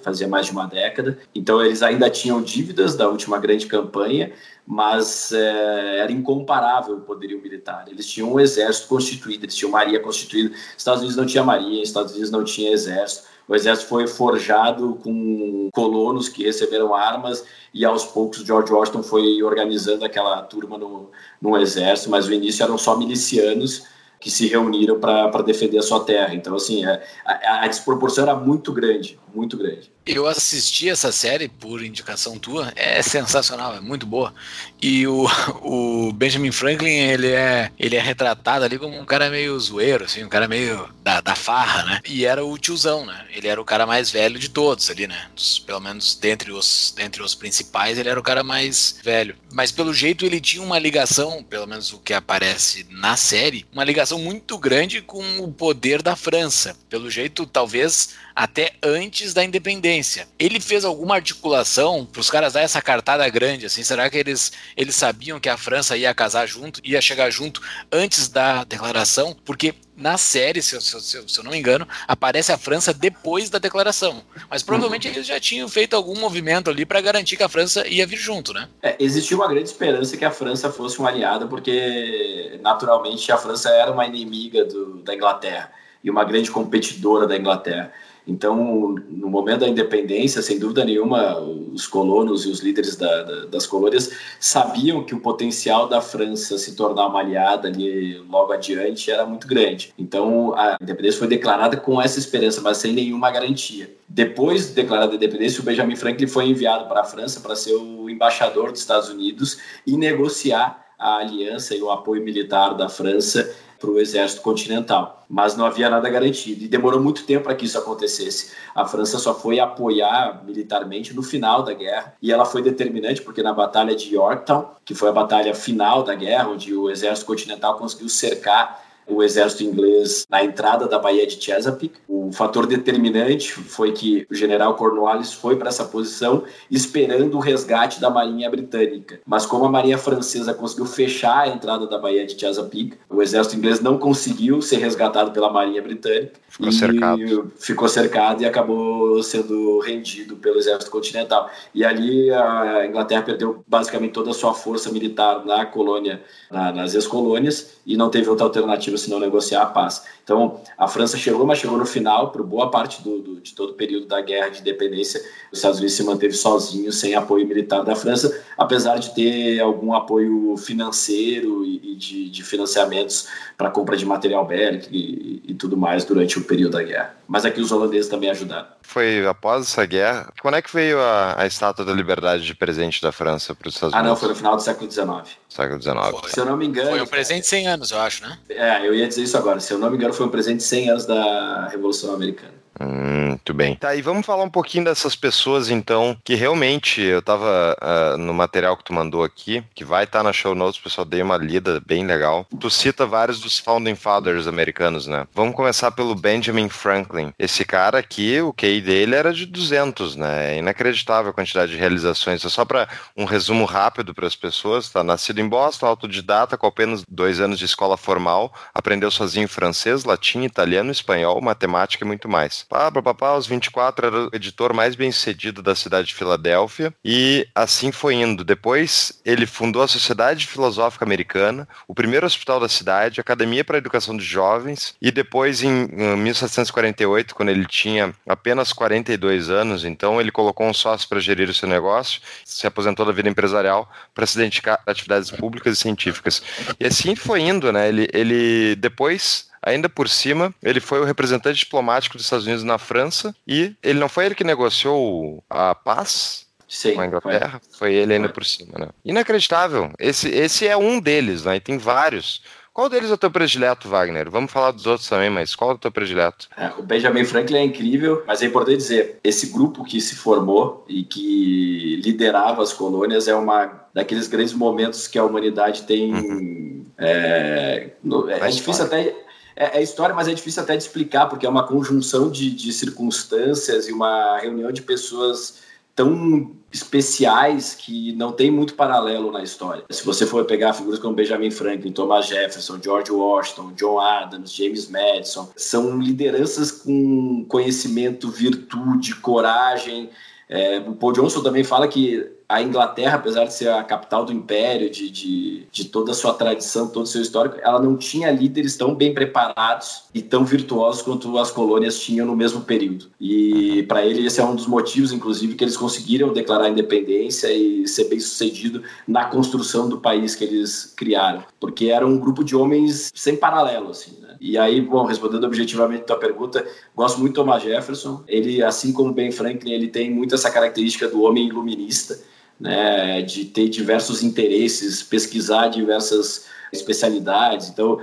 fazia mais de uma década. Então eles ainda tinham dívidas da última grande campanha, mas é, era incomparável o poderio militar. Eles tinham um exército constituído, eles tinham marinha constituída. Estados Unidos não tinha marinha, Estados Unidos não tinha exército. O exército foi forjado com colonos que receberam armas e aos poucos George Washington foi organizando aquela turma no, no exército, mas no início eram só milicianos que se reuniram para defender a sua terra. Então, assim, a, a, a desproporção era muito grande, muito grande. Eu assisti essa série por indicação tua, é sensacional, é muito boa. E o, [laughs] o Benjamin Franklin, ele é, ele é retratado ali como um cara meio zoeiro, assim, um cara meio da, da farra, né? E era o tiozão, né? Ele era o cara mais velho de todos ali, né? Dos, pelo menos dentre os, dentre os principais, ele era o cara mais velho. Mas pelo jeito ele tinha uma ligação, pelo menos o que aparece na série, uma ligação muito grande com o poder da França. Pelo jeito, talvez até antes da independência. Ele fez alguma articulação para os caras dar essa cartada grande, assim? Será que eles, eles sabiam que a França ia casar junto, ia chegar junto antes da declaração? Porque na série, se eu, se, eu, se eu, não me engano, aparece a França depois da declaração. Mas provavelmente eles já tinham feito algum movimento ali para garantir que a França ia vir junto, né? É, existia uma grande esperança que a França fosse uma aliada, porque naturalmente a França era uma inimiga do, da Inglaterra e uma grande competidora da Inglaterra. Então, no momento da independência, sem dúvida nenhuma, os colonos e os líderes da, da, das colônias sabiam que o potencial da França se tornar uma aliada ali logo adiante era muito grande. Então, a independência foi declarada com essa esperança, mas sem nenhuma garantia. Depois de declarada a independência, o Benjamin Franklin foi enviado para a França para ser o embaixador dos Estados Unidos e negociar a aliança e o apoio militar da França para o exército continental, mas não havia nada garantido e demorou muito tempo para que isso acontecesse. A França só foi apoiar militarmente no final da guerra e ela foi determinante porque na batalha de Yorktown, que foi a batalha final da guerra, onde o exército continental conseguiu cercar o exército inglês na entrada da Baía de Chesapeake. O fator determinante foi que o general Cornwallis foi para essa posição esperando o resgate da Marinha Britânica. Mas como a Marinha Francesa conseguiu fechar a entrada da Baía de Chesapeake, o exército inglês não conseguiu ser resgatado pela Marinha Britânica. Ficou cercado. Ficou cercado e acabou sendo rendido pelo exército continental. E ali a Inglaterra perdeu basicamente toda a sua força militar na colônia, na, nas ex-colônias, e não teve outra alternativa senão negociar a paz. Então, a França chegou, mas chegou no final, por boa parte do, do, de todo o período da guerra de independência, os Estados Unidos se manteve sozinho, sem apoio militar da França, apesar de ter algum apoio financeiro e, e de, de, financiamentos para compra de material bélico e, e, tudo mais durante o período da guerra. Mas aqui os holandeses também ajudaram. Foi após essa guerra. Quando é que veio a, a Estátua da Liberdade de presente da França para os Estados Unidos? Ah, não, foi no final do século XIX. Século XIX. Se eu não me engano. Foi um presente de 100 anos, eu acho, né? É, eu ia dizer isso agora. Se eu não me engano, foi um presente de 100 anos da Revolução Americana. Hum, muito bem. Tá, e vamos falar um pouquinho dessas pessoas, então, que realmente eu tava uh, no material que tu mandou aqui, que vai estar tá na show notes, pessoal, dei uma lida bem legal. Tu cita vários dos Founding Fathers americanos, né? Vamos começar pelo Benjamin Franklin. Esse cara aqui, o QI dele era de 200, né? É inacreditável a quantidade de realizações. É só para um resumo rápido para as pessoas, tá? Nascido em Boston, autodidata, com apenas dois anos de escola formal, aprendeu sozinho francês, latim, italiano, espanhol, matemática e muito mais. Pablo Papá, aos 24, era o editor mais bem sucedido da cidade de Filadélfia e assim foi indo. Depois, ele fundou a Sociedade Filosófica Americana, o primeiro hospital da cidade, a Academia para a Educação de Jovens e depois, em 1748, quando ele tinha apenas 42 anos, então ele colocou um sócio para gerir o seu negócio, se aposentou da vida empresarial para se dedicar a atividades públicas e científicas. E assim foi indo, né? Ele, ele depois Ainda por cima, ele foi o representante diplomático dos Estados Unidos na França e ele não foi ele que negociou a paz Sim, com a Inglaterra? Foi, foi ele ainda foi. por cima, né? Inacreditável. Esse, esse é um deles, né? E tem vários. Qual deles é o teu predileto, Wagner? Vamos falar dos outros também, mas qual é o teu predileto? É, o Benjamin Franklin é incrível, mas é importante dizer, esse grupo que se formou e que liderava as colônias é uma daqueles grandes momentos que a humanidade tem. Uhum. É, é difícil até é, é, história, mas é difícil até de explicar, porque é uma conjunção de, de circunstâncias e uma reunião de pessoas tão especiais que não tem muito paralelo na história. Se você for pegar figuras como Benjamin Franklin, Thomas Jefferson, George Washington, John Adams, James Madison, são lideranças com conhecimento, virtude, coragem. É, o Paul Johnson também fala que a Inglaterra, apesar de ser a capital do império, de, de, de, toda a sua tradição, todo o seu histórico, ela não tinha líderes tão bem preparados e tão virtuosos quanto as colônias tinham no mesmo período. E para ele esse é um dos motivos, inclusive, que eles conseguiram declarar a independência e ser bem sucedido na construção do país que eles criaram, porque era um grupo de homens sem paralelo, assim. Né? E aí, bom, respondendo objetivamente a tua pergunta, gosto muito do Thomas Jefferson. Ele, assim como Ben Franklin, ele tem muito essa característica do homem iluminista né, de ter diversos interesses, pesquisar diversas especialidades. Então,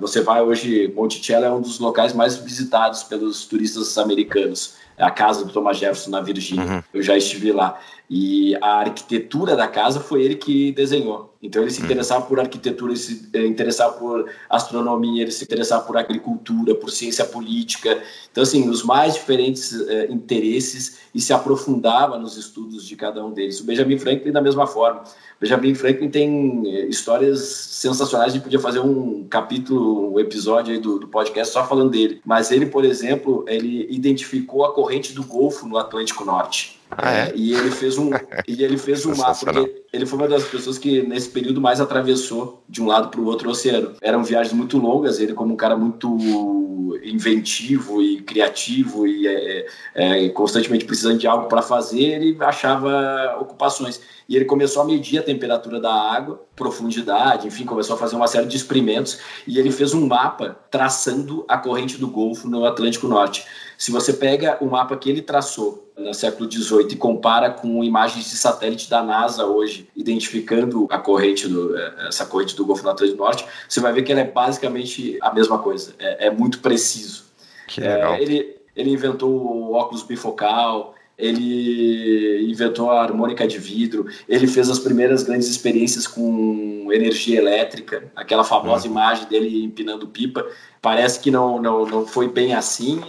você vai hoje, Monticello é um dos locais mais visitados pelos turistas americanos. É a casa do Thomas Jefferson na Virgínia. Uhum. Eu já estive lá. E a arquitetura da casa foi ele que desenhou. Então ele se uhum. interessava por arquitetura, ele se eh, interessava por astronomia, ele se interessava por agricultura, por ciência política. Então, assim, os mais diferentes eh, interesses e se aprofundava nos estudos de cada um deles. O Benjamin Franklin, da mesma forma. O Benjamin Franklin tem eh, histórias sensacionais. A gente podia fazer um capítulo, um episódio aí do, do podcast só falando dele. Mas ele, por exemplo, ele identificou a corrente do Golfo no Atlântico Norte. Ah, é? E ele fez um, e ele fez um mapa, porque ele foi uma das pessoas que nesse período mais atravessou de um lado para o outro o oceano. Eram viagens muito longas, ele como um cara muito inventivo e criativo e é, é, é constantemente precisando de algo para fazer, ele achava ocupações. E ele começou a medir a temperatura da água, profundidade, enfim, começou a fazer uma série de experimentos e ele fez um mapa traçando a corrente do Golfo no Atlântico Norte. Se você pega o mapa que ele traçou no século XVIII e compara com imagens de satélite da NASA hoje, identificando a corrente do, é, essa corrente do Golfo do Atlântico Norte, você vai ver que ela é basicamente a mesma coisa. É, é muito preciso. Que legal. É, ele, ele inventou o óculos bifocal, ele inventou a harmônica de vidro, ele fez as primeiras grandes experiências com com energia elétrica, aquela famosa uhum. imagem dele empinando pipa. Parece que não, não, não foi bem assim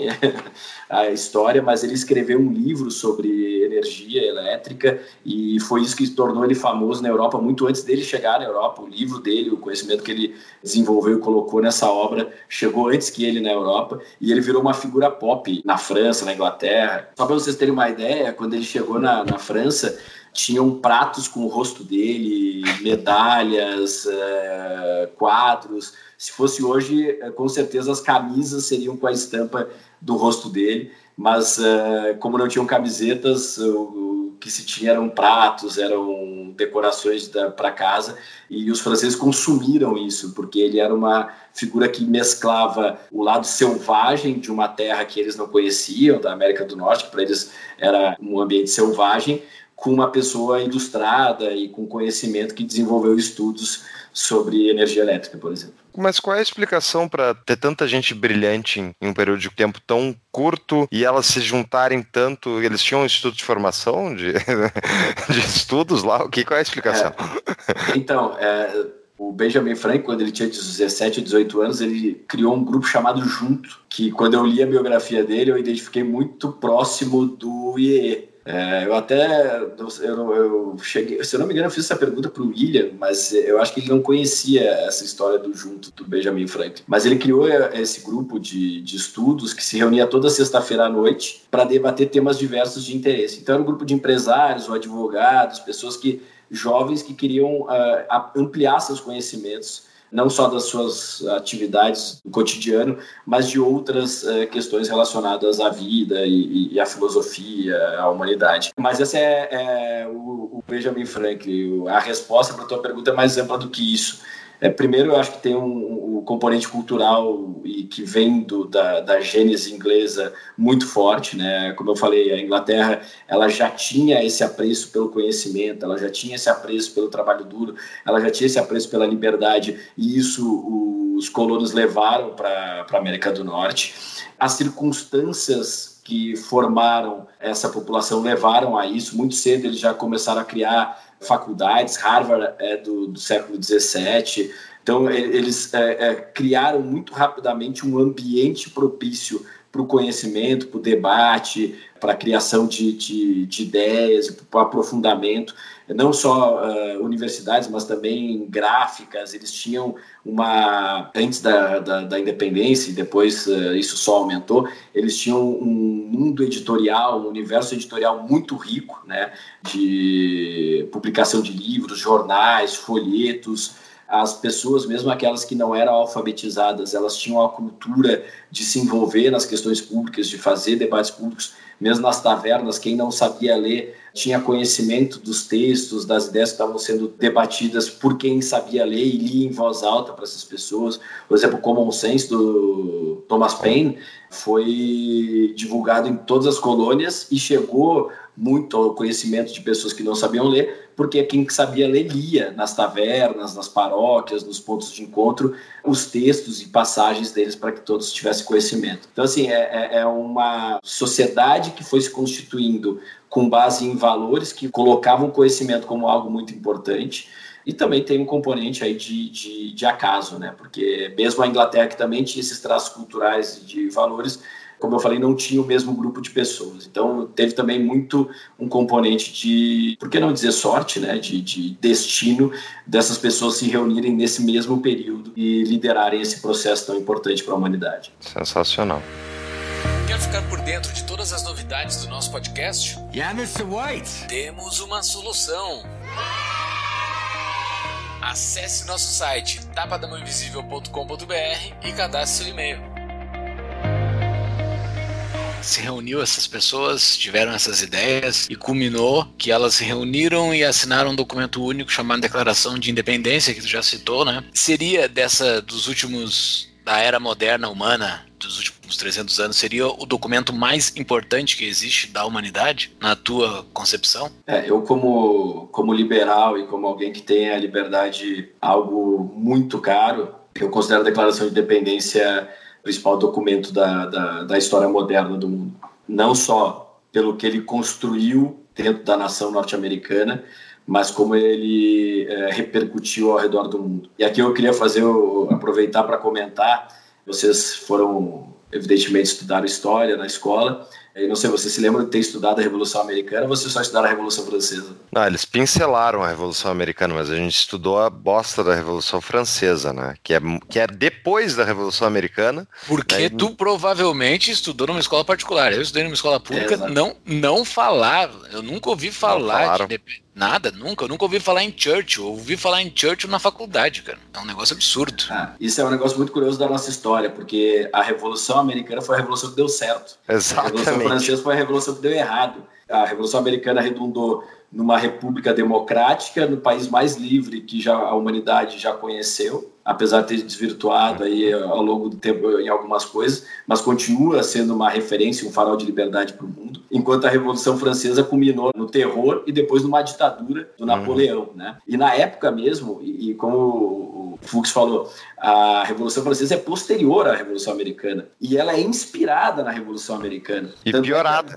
[laughs] a história, mas ele escreveu um livro sobre energia elétrica e foi isso que tornou ele famoso na Europa muito antes dele chegar na Europa. O livro dele, o conhecimento que ele desenvolveu e colocou nessa obra, chegou antes que ele na Europa e ele virou uma figura pop na França, na Inglaterra. Só para vocês terem uma ideia, quando ele chegou na, na França, tinham pratos com o rosto dele, medalhas, é, quadros. Se fosse hoje, é, com certeza as camisas seriam com a estampa do rosto dele, mas é, como não tinham camisetas, o, que se tinha eram pratos, eram decorações para casa, e os franceses consumiram isso, porque ele era uma figura que mesclava o lado selvagem de uma terra que eles não conheciam, da América do Norte, que para eles era um ambiente selvagem, com uma pessoa ilustrada e com conhecimento que desenvolveu estudos sobre energia elétrica, por exemplo. Mas qual é a explicação para ter tanta gente brilhante em, um período de tempo tão curto e elas se juntarem tanto? Eles tinham um instituto de formação de, [laughs] de estudos lá? O que qual é a explicação? É, então, é, o Benjamin Franklin, quando ele tinha 17, 18 anos, ele criou um grupo chamado Junto, que quando eu li a biografia dele, eu identifiquei muito próximo do IEE, é, eu até, eu, eu, cheguei, se eu não me engano, eu fiz essa pergunta para o William, mas eu acho que ele não conhecia essa história do junto do Benjamin Franklin. Mas ele criou esse grupo de, de estudos que se reunia toda sexta-feira à noite para debater temas diversos de interesse. Então era um grupo de empresários ou advogados, pessoas que jovens que queriam uh, ampliar seus conhecimentos não só das suas atividades do cotidiano, mas de outras uh, questões relacionadas à vida e, e, à filosofia, à humanidade. Mas essa é, é o, o, Benjamin Franklin. A resposta para a tua pergunta é mais ampla do que isso. É, primeiro, eu acho que tem um, um componente cultural e que vem do, da, da gênese inglesa muito forte, né? Como eu falei, a Inglaterra ela já tinha esse apreço pelo conhecimento, ela já tinha esse apreço pelo trabalho duro, ela já tinha esse apreço pela liberdade e isso os colonos levaram para a América do Norte. As circunstâncias que formaram essa população levaram a isso. Muito cedo eles já começaram a criar faculdades, Harvard é do, do século XVII. Então, eles é, é, criaram muito rapidamente um ambiente propício para o conhecimento, para o debate, para a criação de, de, de ideias, para o aprofundamento não só uh, universidades, mas também gráficas. Eles tinham uma. Antes da, da, da independência, e depois uh, isso só aumentou, eles tinham um mundo editorial, um universo editorial muito rico, né? De publicação de livros, jornais, folhetos as pessoas, mesmo aquelas que não eram alfabetizadas, elas tinham a cultura de se envolver nas questões públicas, de fazer debates públicos, mesmo nas tavernas, quem não sabia ler tinha conhecimento dos textos, das ideias que estavam sendo debatidas por quem sabia ler e lia em voz alta para essas pessoas. Por exemplo, Common Sense do Thomas Paine foi divulgado em todas as colônias e chegou muito conhecimento de pessoas que não sabiam ler, porque quem sabia ler lia nas tavernas, nas paróquias, nos pontos de encontro, os textos e passagens deles para que todos tivessem conhecimento. Então, assim, é, é, é uma sociedade que foi se constituindo com base em valores que colocavam o conhecimento como algo muito importante. E também tem um componente aí de, de, de acaso, né? Porque mesmo a Inglaterra, que também tinha esses traços culturais de valores, como eu falei, não tinha o mesmo grupo de pessoas. Então, teve também muito um componente de, por que não dizer sorte, né? De, de destino dessas pessoas se reunirem nesse mesmo período e liderarem esse processo tão importante para a humanidade. Sensacional. Quer ficar por dentro de todas as novidades do nosso podcast? Yeah, Mr. White. Temos uma solução. Acesse nosso site tapadamãoinvisível.com.br e cadastre seu e-mail se reuniu essas pessoas, tiveram essas ideias e culminou que elas se reuniram e assinaram um documento único chamado Declaração de Independência, que tu já citou, né? Seria dessa dos últimos da era moderna humana, dos últimos 300 anos, seria o documento mais importante que existe da humanidade, na tua concepção? É, eu como, como liberal e como alguém que tem a liberdade algo muito caro, eu considero a Declaração de Independência principal documento da, da, da história moderna do mundo. Não só pelo que ele construiu dentro da nação norte-americana, mas como ele é, repercutiu ao redor do mundo. E aqui eu queria fazer, aproveitar para comentar, vocês foram, evidentemente, estudar história na escola, eu não sei, você se lembra de ter estudado a Revolução Americana ou você só estudaram a Revolução Francesa? Não, eles pincelaram a Revolução Americana, mas a gente estudou a bosta da Revolução Francesa, né? Que é, que é depois da Revolução Americana. Porque né? tu provavelmente estudou numa escola particular. Eu estudei numa escola pública, é, não, não falava. Eu nunca ouvi falar de Nada, nunca. Eu nunca ouvi falar em Churchill. Eu ouvi falar em Churchill na faculdade, cara. É um negócio absurdo. Ah, isso é um negócio muito curioso da nossa história, porque a Revolução Americana foi a revolução que deu certo. Exatamente. A Revolução Francesa foi a revolução que deu errado. A Revolução Americana redundou numa república democrática, no país mais livre que já a humanidade já conheceu apesar de ter desvirtuado aí ao longo do tempo em algumas coisas, mas continua sendo uma referência, um farol de liberdade para o mundo, enquanto a Revolução Francesa culminou no terror e depois numa ditadura do Napoleão, uhum. né? E na época mesmo, e, e como o Fux falou, a Revolução Francesa é posterior à Revolução Americana e ela é inspirada na Revolução Americana. E tanto piorada.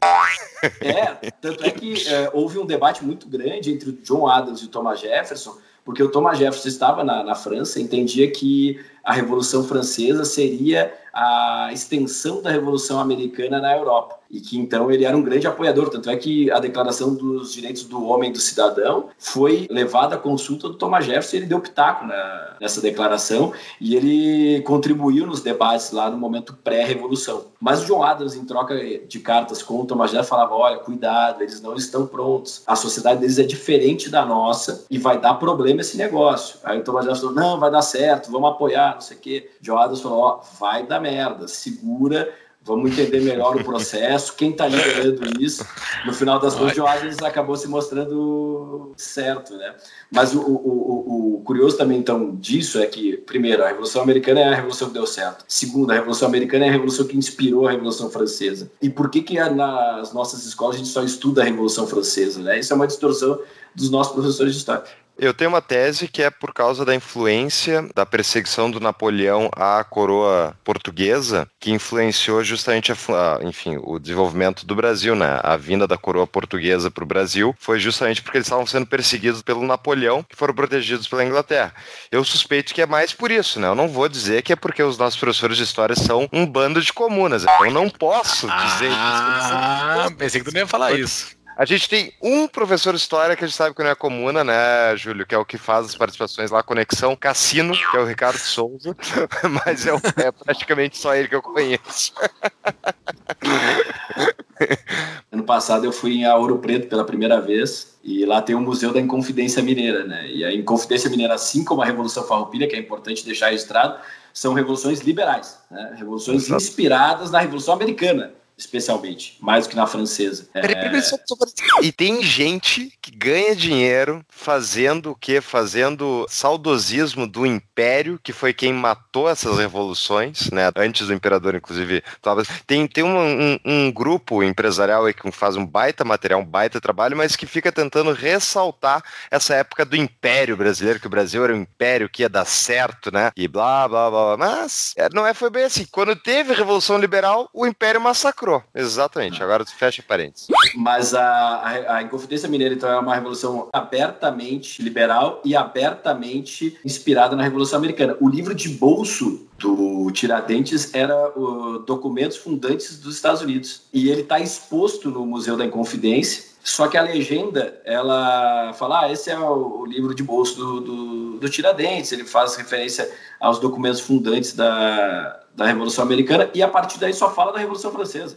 É, é, tanto é que é, houve um debate muito grande entre o John Adams e o Thomas Jefferson porque o Thomas Jefferson estava na, na França, entendia que a Revolução Francesa seria a extensão da Revolução Americana na Europa e que então ele era um grande apoiador. Tanto é que a Declaração dos Direitos do Homem e do Cidadão foi levada à consulta do Thomas Jefferson e ele deu pitaco na, nessa declaração e ele contribuiu nos debates lá no momento pré-revolução. Mas o John Adams, em troca de cartas com o Thomas Jefferson, falava: olha, cuidado, eles não estão prontos. A sociedade deles é diferente da nossa e vai dar problema esse negócio. Aí o Thomas Jefferson falou: não, vai dar certo, vamos apoiar, não sei o quê. John Adams falou: ó, vai dar merda, segura vamos entender melhor o processo, quem está liderando isso. No final das contas, o Adams acabou se mostrando certo, né? Mas o, o, o, o, curioso também, então, disso é que, primeiro, a Revolução Americana é a revolução que deu certo. Segundo, a Revolução Americana é a revolução que inspirou a Revolução Francesa. E por que que nas nossas escolas a gente só estuda a Revolução Francesa, né? Isso é uma distorção dos nossos professores de história. Eu tenho uma tese que é por causa da influência da perseguição do Napoleão à coroa portuguesa, que influenciou justamente, a, enfim, o desenvolvimento do Brasil, né? A vinda da coroa portuguesa para o Brasil foi justamente porque eles estavam sendo perseguidos pelo Napoleão, que foram protegidos pela Inglaterra. Eu suspeito que é mais por isso, né? Eu não vou dizer que é porque os nossos professores de história são um bando de comunas. Eu não posso dizer ah, isso. Ah, pensei que tu não ia falar isso. A gente tem um professor de história que a gente sabe que não é comuna, né, Júlio? Que é o que faz as participações lá, Conexão Cassino, que é o Ricardo Souza. [laughs] Mas é, é praticamente só ele que eu conheço. [laughs] Ano passado eu fui em Ouro Preto pela primeira vez e lá tem o Museu da Inconfidência Mineira, né? E a Inconfidência Mineira, assim como a Revolução Farroupilha, que é importante deixar registrado, são revoluções liberais, né? revoluções Exato. inspiradas na Revolução Americana especialmente, mais do que na francesa. É... E tem gente que ganha dinheiro fazendo o quê? Fazendo saudosismo do império, que foi quem matou essas revoluções, né? Antes do imperador, inclusive. Tem, tem um, um, um grupo empresarial aí que faz um baita material, um baita trabalho, mas que fica tentando ressaltar essa época do império brasileiro, que o Brasil era um império que ia dar certo, né? E blá, blá, blá. Mas é, não é, foi bem assim. Quando teve a Revolução Liberal, o império massacrou exatamente. Agora fecha parênteses. Mas a, a, a Inconfidência Mineira, então, é uma revolução abertamente liberal e abertamente inspirada na Revolução Americana. O livro de bolso do Tiradentes era o Documentos Fundantes dos Estados Unidos. E ele está exposto no Museu da Inconfidência. Só que a legenda, ela fala, ah, esse é o livro de bolso do, do, do Tiradentes, ele faz referência aos documentos fundantes da, da Revolução Americana e a partir daí só fala da Revolução Francesa.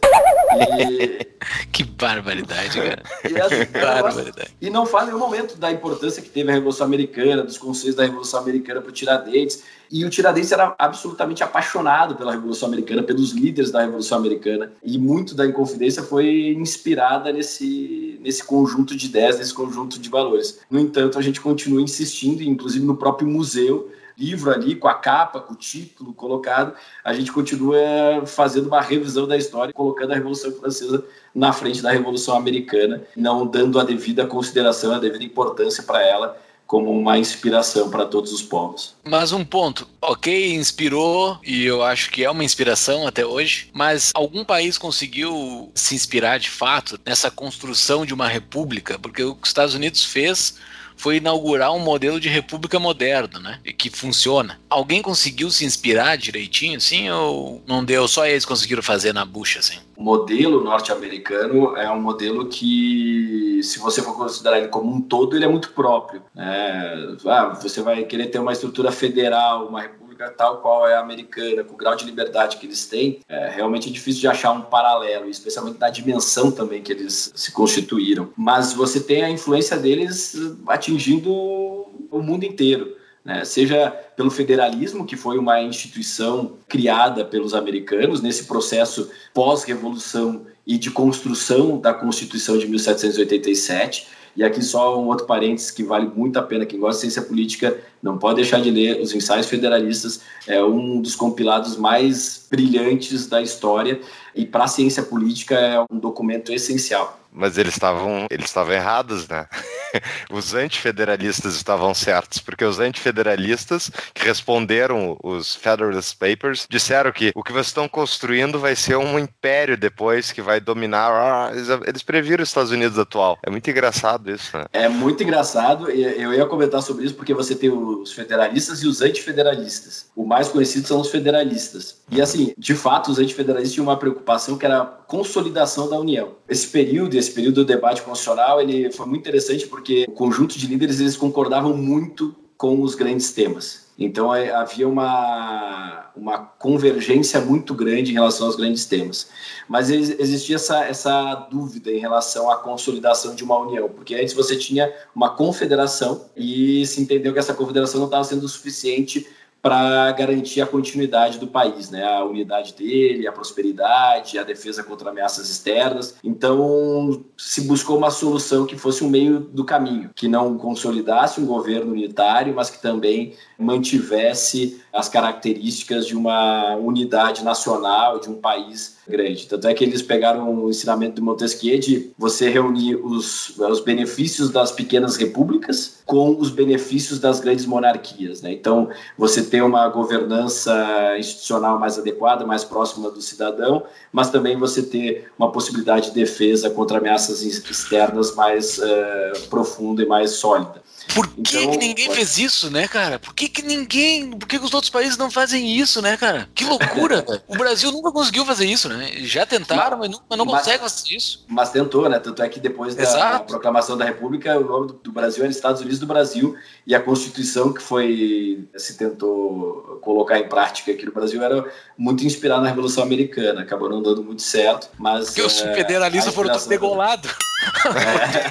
E... [laughs] que barbaridade, cara. E, assim, barbaridade. e não fala em nenhum momento da importância que teve a Revolução Americana, dos conceitos da Revolução Americana para o Tiradentes. E o Tiradentes era absolutamente apaixonado pela Revolução Americana, pelos líderes da Revolução Americana. E muito da Inconfidência foi inspirada nesse, nesse conjunto de ideias, nesse conjunto de valores. No entanto, a gente continua insistindo, inclusive no próprio museu, livro ali, com a capa, com o título colocado, a gente continua fazendo uma revisão da história, colocando a Revolução Francesa na frente da Revolução Americana, não dando a devida consideração, a devida importância para ela, como uma inspiração para todos os povos. Mas um ponto, ok, inspirou e eu acho que é uma inspiração até hoje, mas algum país conseguiu se inspirar de fato nessa construção de uma república? Porque o que os Estados Unidos fez foi inaugurar um modelo de república moderno, né? Que funciona. Alguém conseguiu se inspirar direitinho, assim, ou não deu? Só eles conseguiram fazer na bucha, assim? O modelo norte-americano é um modelo que, se você for considerar ele como um todo, ele é muito próprio. É, ah, você vai querer ter uma estrutura federal, uma república tal qual é a americana, com o grau de liberdade que eles têm, é realmente difícil de achar um paralelo, especialmente da dimensão também que eles se constituíram. Mas você tem a influência deles atingindo o mundo inteiro. Né? Seja pelo federalismo, que foi uma instituição criada pelos americanos nesse processo pós-revolução e de construção da Constituição de 1787, e aqui só um outro parênteses que vale muito a pena, quem gosta de ciência política não pode deixar de ler os ensaios federalistas, é um dos compilados mais brilhantes da história e para a ciência política é um documento essencial. Mas eles estavam eles estavam errados, né? [laughs] [laughs] Os antifederalistas estavam certos, porque os antifederalistas que responderam os Federalist Papers disseram que o que vocês estão construindo vai ser um império depois que vai dominar. Ah, eles, eles previram os Estados Unidos atual. É muito engraçado isso, né? É muito engraçado. Eu ia comentar sobre isso porque você tem os federalistas e os antifederalistas. O mais conhecido são os federalistas. E assim, de fato, os antifederalistas tinham uma preocupação que era a consolidação da União. Esse período, esse período do debate constitucional, ele foi muito interessante porque o conjunto de líderes eles concordavam muito com os grandes temas. Então é, havia uma, uma convergência muito grande em relação aos grandes temas. Mas existia essa, essa dúvida em relação à consolidação de uma união, porque antes você tinha uma confederação e se entendeu que essa confederação não estava sendo suficiente para garantir a continuidade do país, né? A unidade dele, a prosperidade, a defesa contra ameaças externas. Então, se buscou uma solução que fosse um meio do caminho, que não consolidasse um governo unitário, mas que também mantivesse as características de uma unidade nacional, de um país grande. Tanto é que eles pegaram o ensinamento de Montesquieu de você reunir os, os benefícios das pequenas repúblicas com os benefícios das grandes monarquias. Né? Então, você tem uma governança institucional mais adequada, mais próxima do cidadão, mas também você ter uma possibilidade de defesa contra ameaças externas mais uh, profunda e mais sólida. Por que, então, que ninguém pode... fez isso, né, cara? Por que, que ninguém. Por que, que os outros países não fazem isso, né, cara? Que loucura! [laughs] o Brasil nunca conseguiu fazer isso, né? Já tentaram, mas, mas não, mas, consegue fazer isso. Mas tentou, né? Tanto é que depois da proclamação da República, o nome do, do Brasil era Estados Unidos do Brasil e a Constituição que foi se tentou colocar em prática aqui no Brasil era muito inspirada na Revolução Americana. Acabou não dando muito certo, mas. Porque os é, federalistas foram todos degolados. [laughs]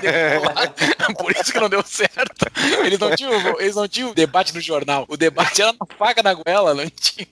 É. [laughs] Por isso que não deu certo. [laughs] Eles não tinham, eles não tinham debate no jornal. O debate era na faca na goela, não tinha.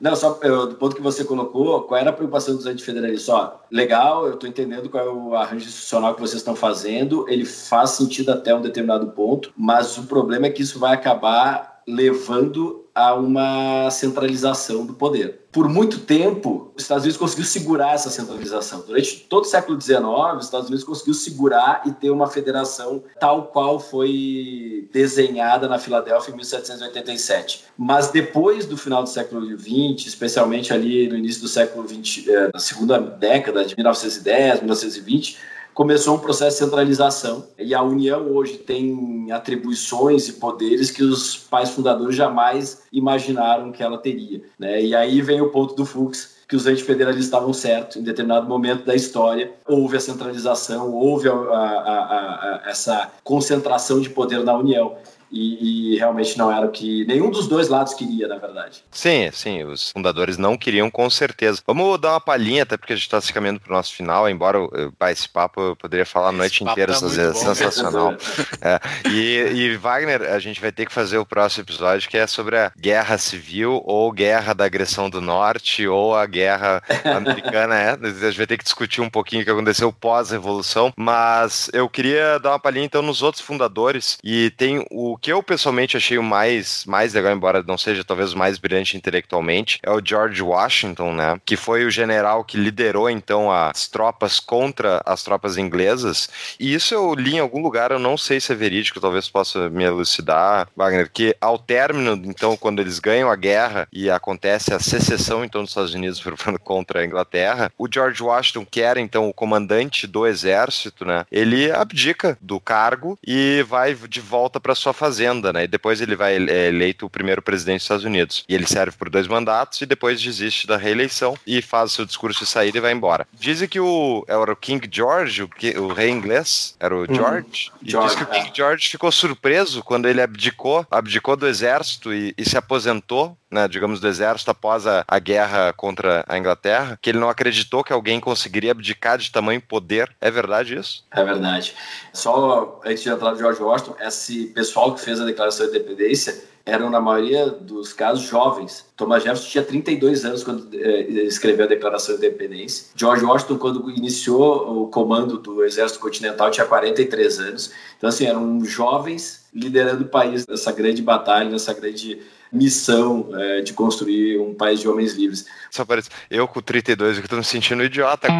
Não, só do ponto que você colocou, qual era a preocupação dos antifederalistas? Ó, legal, eu estou entendendo qual é o arranjo institucional que vocês estão fazendo, ele faz sentido até um determinado ponto, mas o problema é que isso vai acabar levando a uma centralização do poder. Por muito tempo, os Estados Unidos conseguiu segurar essa centralização. Durante todo o século XIX, os Estados Unidos conseguiu segurar e ter uma federação tal qual foi desenhada na Filadélfia em 1787. Mas depois do final do século XX, especialmente ali no início do século XX, eh, na segunda década de 1910, 1920, começou um processo de centralização e a União hoje tem atribuições e poderes que os pais fundadores jamais imaginaram que ela teria. Né? E aí vem o ponto do Fux, que os antifederalistas estavam certos em determinado momento da história. Houve a centralização, houve a, a, a, essa concentração de poder na União e, e, realmente não era o que nenhum dos dois lados queria, na verdade. Sim, sim, os fundadores não queriam com certeza. Vamos dar uma palhinha, até porque a gente está se caminhando para o nosso final, embora eu, esse papo eu poderia falar a noite inteira, tá é sensacional. [laughs] é, e, e, Wagner, a gente vai ter que fazer o próximo episódio que é sobre a guerra civil ou guerra da agressão do norte ou a guerra americana, [laughs] é, a gente vai ter que discutir um pouquinho o que aconteceu pós-revolução, mas eu queria dar uma palhinha então nos outros fundadores e tem o que eu pessoalmente achei o mais, mais legal, embora não seja talvez o mais brilhante intelectualmente, é o George Washington, né? Que foi o general que liderou então as tropas contra as tropas inglesas. E isso eu li em algum lugar, eu não sei se é verídico, talvez possa me elucidar, Wagner, que ao término, então, quando eles ganham a guerra e acontece a secessão então dos Estados Unidos [laughs] contra a Inglaterra, o George Washington, que era então o comandante do exército, né? Ele abdica do cargo e vai de volta para sua fazenda, né? E depois ele vai é eleito o primeiro presidente dos Estados Unidos. E ele serve por dois mandatos e depois desiste da reeleição e faz seu discurso de saída e vai embora. Dizem que o era o King George, o, que, o rei inglês, era o uhum. George. Hum, e George, diz que o King é. George ficou surpreso quando ele abdicou, abdicou do exército e, e se aposentou né, digamos, do exército após a, a, guerra contra a Inglaterra, que ele não acreditou que alguém conseguiria abdicar de tamanho poder. É verdade isso? É verdade. Só antes de entrar no George Washington, esse pessoal que fez a declaração de independência eram, na maioria dos casos, jovens. Thomas Jefferson tinha 32 anos quando eh, escreveu a Declaração de Independência. George Washington, quando iniciou o comando do Exército Continental, tinha 43 anos. Então, assim, eram jovens liderando o país nessa grande batalha, nessa grande missão é, de construir um país de homens livres. Só parece, eu com 32, eu tô me sentindo idiota. [laughs]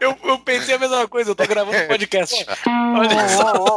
eu, eu, pensei a mesma coisa, eu tô gravando um podcast. Olha só.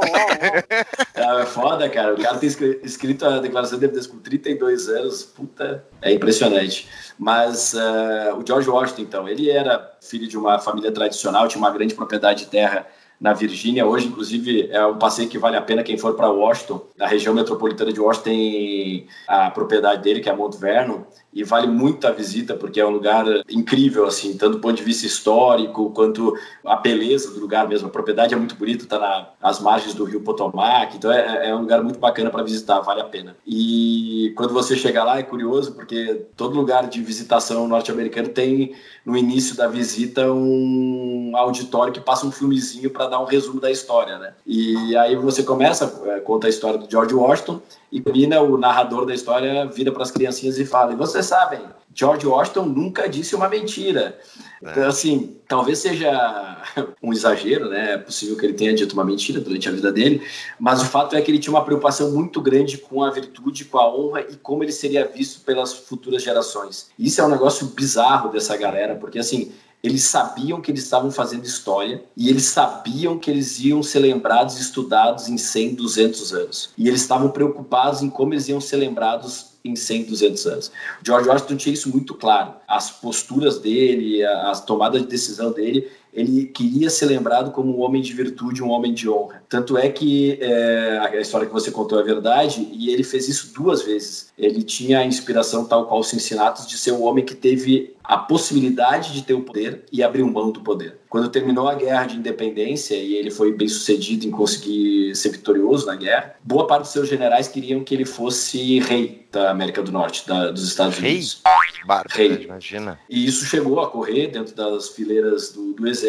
É, é foda, cara. O cara tem escrito a declaração de independência com 32 anos, puta, é impressionante. Mas uh, o George Washington, então, ele era filho de uma família tradicional, tinha uma grande propriedade de terra na Virgínia. Hoje, inclusive, é um passeio que vale a pena quem for para Washington. A região metropolitana de Washington tem a propriedade dele, que é Mount Vernon, e vale muito a visita porque é um lugar incrível, assim, tanto do ponto de vista histórico quanto a beleza do lugar mesmo. A propriedade é muito bonita, está na, nas margens do rio Potomac, então é, é um lugar muito bacana para visitar, vale a pena. E quando você chega lá é curioso porque todo lugar de visitação norte-americano tem no início da visita um auditório que passa um filmezinho para dar um resumo da história, né? E aí você começa, é, conta a história do George Washington e termina o narrador da história vira para as criancinhas e fala: e vocês sabem, George Washington nunca disse uma mentira. É. Então, assim, talvez seja [laughs] um exagero, né? É possível que ele tenha dito uma mentira durante a vida dele, mas o fato é que ele tinha uma preocupação muito grande com a virtude, com a honra e como ele seria visto pelas futuras gerações. Isso é um negócio bizarro dessa galera, porque assim, eles sabiam que eles estavam fazendo história e eles sabiam que eles iam ser lembrados e estudados em 100, 200 anos. E eles estavam preocupados em como eles iam ser lembrados em 100, 200 anos. George Washington tinha isso muito claro. As posturas dele, as tomadas de decisão dele, ele queria ser lembrado como um homem de virtude, um homem de honra. Tanto é que é, a história que você contou é verdade, e ele fez isso duas vezes. Ele tinha a inspiração, tal qual Cincinnatus, de ser um homem que teve a possibilidade de ter o poder e abrir mão do poder. Quando terminou a guerra de independência e ele foi bem sucedido em conseguir ser vitorioso na guerra, boa parte dos seus generais queriam que ele fosse rei da América do Norte, da, dos Estados Unidos. Rei? Bárbaro, rei. imagina. E isso chegou a correr dentro das fileiras do, do exército,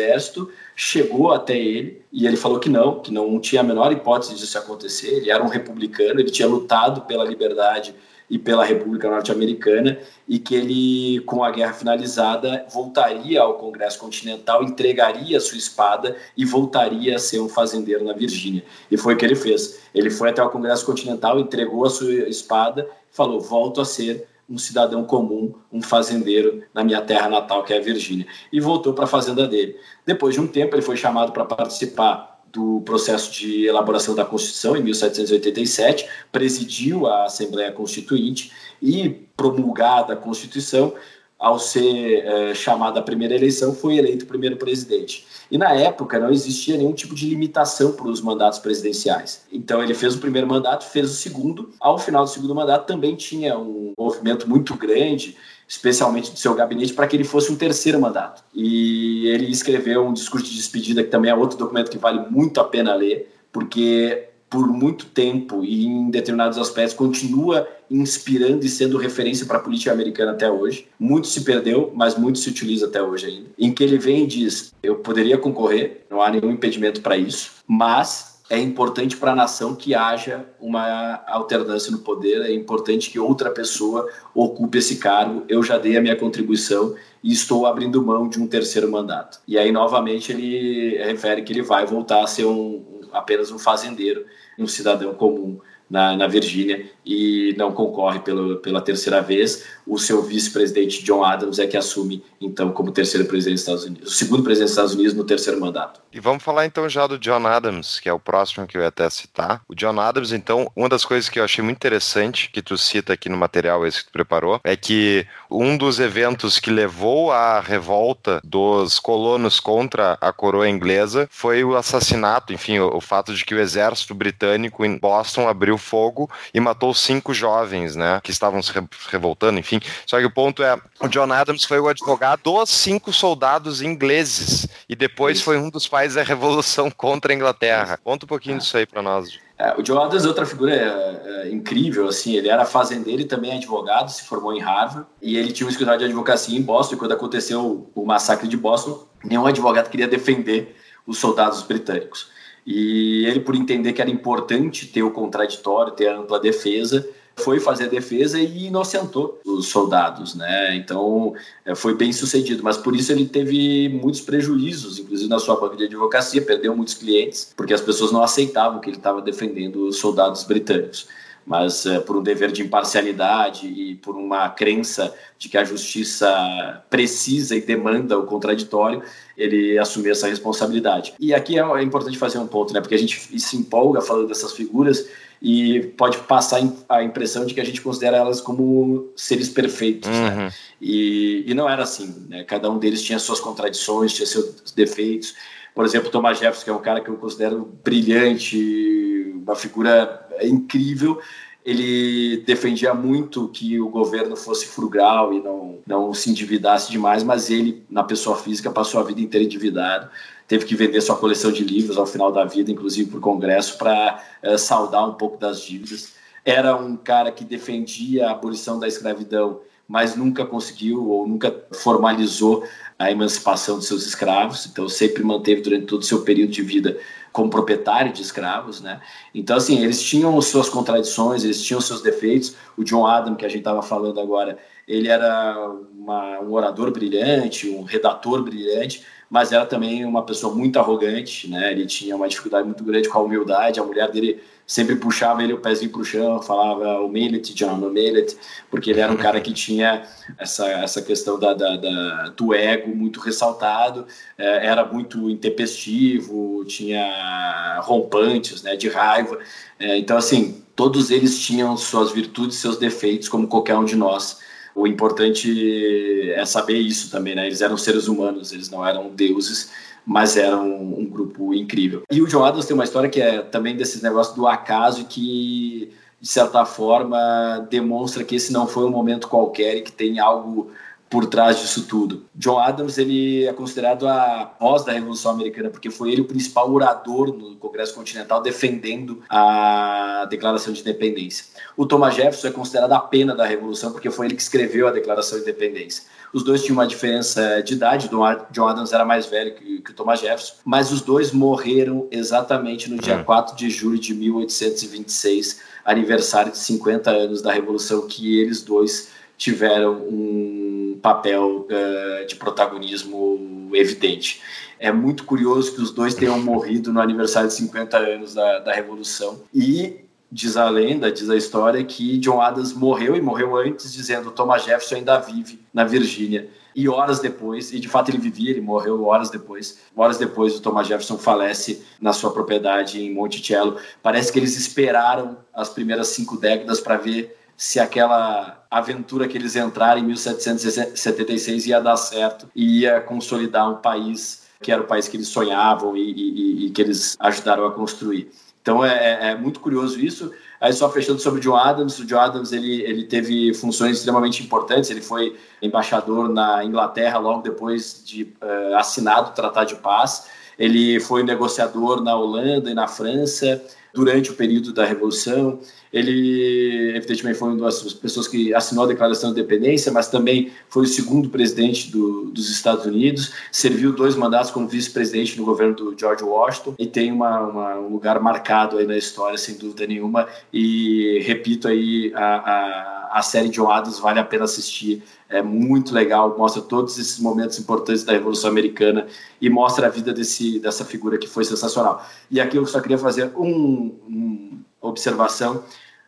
chegou até ele e ele falou que não, que não tinha a menor hipótese disso acontecer. Ele era um republicano, ele tinha lutado pela liberdade e pela República Norte-Americana e que ele, com a guerra finalizada, voltaria ao Congresso Continental, entregaria sua espada e voltaria a ser um fazendeiro na Virgínia. E foi o que ele fez. Ele foi até o Congresso Continental, entregou a sua espada, falou: volto a ser um cidadão comum, um fazendeiro na minha terra natal, que é a Virgínia, e voltou para a fazenda dele. Depois de um tempo, ele foi chamado para participar do processo de elaboração da Constituição em 1787, presidiu a Assembleia Constituinte e promulgada a Constituição, ao ser é, chamada a primeira eleição, foi eleito primeiro presidente. E na época não existia nenhum tipo de limitação para os mandatos presidenciais. Então ele fez o primeiro mandato, fez o segundo. Ao final do segundo mandato também tinha um movimento muito grande especialmente do seu gabinete, para que ele fosse um terceiro mandato. E ele escreveu um discurso de despedida, que também é outro documento que vale muito a pena ler, porque por muito tempo e em determinados aspectos continua inspirando e sendo referência para a política americana até hoje. Muito se perdeu, mas muito se utiliza até hoje ainda. Em que ele vem e diz: eu poderia concorrer, não há nenhum impedimento para isso, mas é importante para a nação que haja uma alternância no poder, é importante que outra pessoa ocupe esse cargo. Eu já dei a minha contribuição e estou abrindo mão de um terceiro mandato. E aí, novamente, ele refere que ele vai voltar a ser um, apenas um fazendeiro, um cidadão comum na, na Virgínia e não concorre pelo, pela terceira vez. O seu vice-presidente John Adams é que assume, então, como terceiro presidente dos Estados Unidos, o segundo presidente dos Estados Unidos no terceiro mandato. E vamos falar então já do John Adams, que é o próximo que eu ia até citar. O John Adams, então, uma das coisas que eu achei muito interessante, que tu cita aqui no material esse que tu preparou, é que um dos eventos que levou à revolta dos colonos contra a coroa inglesa foi o assassinato, enfim, o, o fato de que o exército britânico em Boston abriu fogo e matou cinco jovens, né, que estavam se revoltando, enfim. Só que o ponto é, o John Adams foi o advogado dos cinco soldados ingleses e depois foi um dos pais da revolução [laughs] contra a Inglaterra. Conta um pouquinho é. disso aí para nós. É, o John Adams é outra figura é, é, incrível, assim, ele era fazendeiro e também advogado, se formou em Harvard, e ele tinha um escritório de advocacia em Boston, e quando aconteceu o massacre de Boston, nenhum advogado queria defender os soldados britânicos. E ele, por entender que era importante ter o contraditório, ter a ampla defesa, foi fazer a defesa e inocentou os soldados, né? Então é, foi bem sucedido, mas por isso ele teve muitos prejuízos, inclusive na sua banca de advocacia, perdeu muitos clientes, porque as pessoas não aceitavam que ele estava defendendo os soldados britânicos mas é, por um dever de imparcialidade e por uma crença de que a justiça precisa e demanda o contraditório, ele assumiu essa responsabilidade. E aqui é, é importante fazer um ponto, né? Porque a gente se empolga falando dessas figuras e pode passar a impressão de que a gente considera elas como seres perfeitos, né? uhum. né? E, e não era assim, né? Cada um deles tinha suas contradições, tinha seus defeitos. Por exemplo, Thomas Jefferson, que é um cara que eu considero brilhante, uma figura incrível, ele defendia muito que o governo fosse frugal e não, não se endividasse demais, mas ele, na pessoa física, passou a vida inteira endividado, teve que vender sua coleção de livros ao final da vida, inclusive para o Congresso, para é, saldar um pouco das dívidas. Era um cara que defendia a abolição da escravidão, mas nunca conseguiu ou nunca formalizou a emancipação de seus escravos, então sempre manteve durante todo o seu período de vida como proprietário de escravos, né? Então, assim, eles tinham suas contradições, eles tinham seus defeitos. O John Adam, que a gente estava falando agora, ele era uma, um orador brilhante, um redator brilhante, mas era também uma pessoa muito arrogante, né? Ele tinha uma dificuldade muito grande com a humildade. A mulher dele sempre puxava ele o pezinho para o chão, falava humility, John, humility, porque ele era um cara que tinha essa, essa questão da, da, da do ego muito ressaltado, é, era muito intempestivo, tinha rompantes, né, de raiva. É, então, assim, todos eles tinham suas virtudes, seus defeitos, como qualquer um de nós. O importante é saber isso também, né? Eles eram seres humanos, eles não eram deuses mas era um, um, grupo incrível. E o John Adams tem uma história que é também desses negócios do acaso que de certa forma demonstra que esse não foi um momento qualquer e que tem algo por trás disso tudo. John Adams ele é considerado a voz da Revolução Americana porque foi ele o principal orador no Congresso Continental defendendo a Declaração de Independência. O Thomas Jefferson é considerado a pena da Revolução porque foi ele que escreveu a Declaração de Independência. Os dois tinham uma diferença de idade, John Adams era mais velho que, que o Thomas Jefferson, mas os dois morreram exatamente no dia 4 hum. de julho de 1826, aniversário de 50 anos da Revolução, que eles dois tiveram um papel uh, de protagonismo evidente. É muito curioso que os dois tenham morrido no aniversário de 50 anos da, da Revolução. E diz a lenda, diz a história, que John Adams morreu e morreu antes, dizendo Thomas Jefferson ainda vive na Virgínia. E horas depois, e de fato ele vivia, ele morreu horas depois. Horas depois, o Thomas Jefferson falece na sua propriedade em Monticello. Parece que eles esperaram as primeiras cinco décadas para ver se aquela aventura que eles entraram em 1776 ia dar certo e ia consolidar um país que era o país que eles sonhavam e, e, e que eles ajudaram a construir. Então é, é, é, muito curioso isso. Aí só fechando sobre o John Adams, o John Adams ele, ele teve funções extremamente importantes. Ele foi embaixador na Inglaterra logo depois de uh, assinado o Tratado de Paz. Ele foi negociador na Holanda e na França durante o período da Revolução. Ele, evidentemente, foi uma das pessoas que assinou a Declaração de Independência, mas também foi o segundo presidente do, dos Estados Unidos. Serviu dois mandatos como vice-presidente no governo do George Washington e tem uma, uma, um lugar marcado aí na história, sem dúvida nenhuma. E repito aí, a, a, a série John Adams vale a pena assistir. É muito legal, mostra todos esses momentos importantes da Revolução Americana e mostra a vida desse, dessa figura que foi sensacional. E aqui eu só queria fazer um, um observação.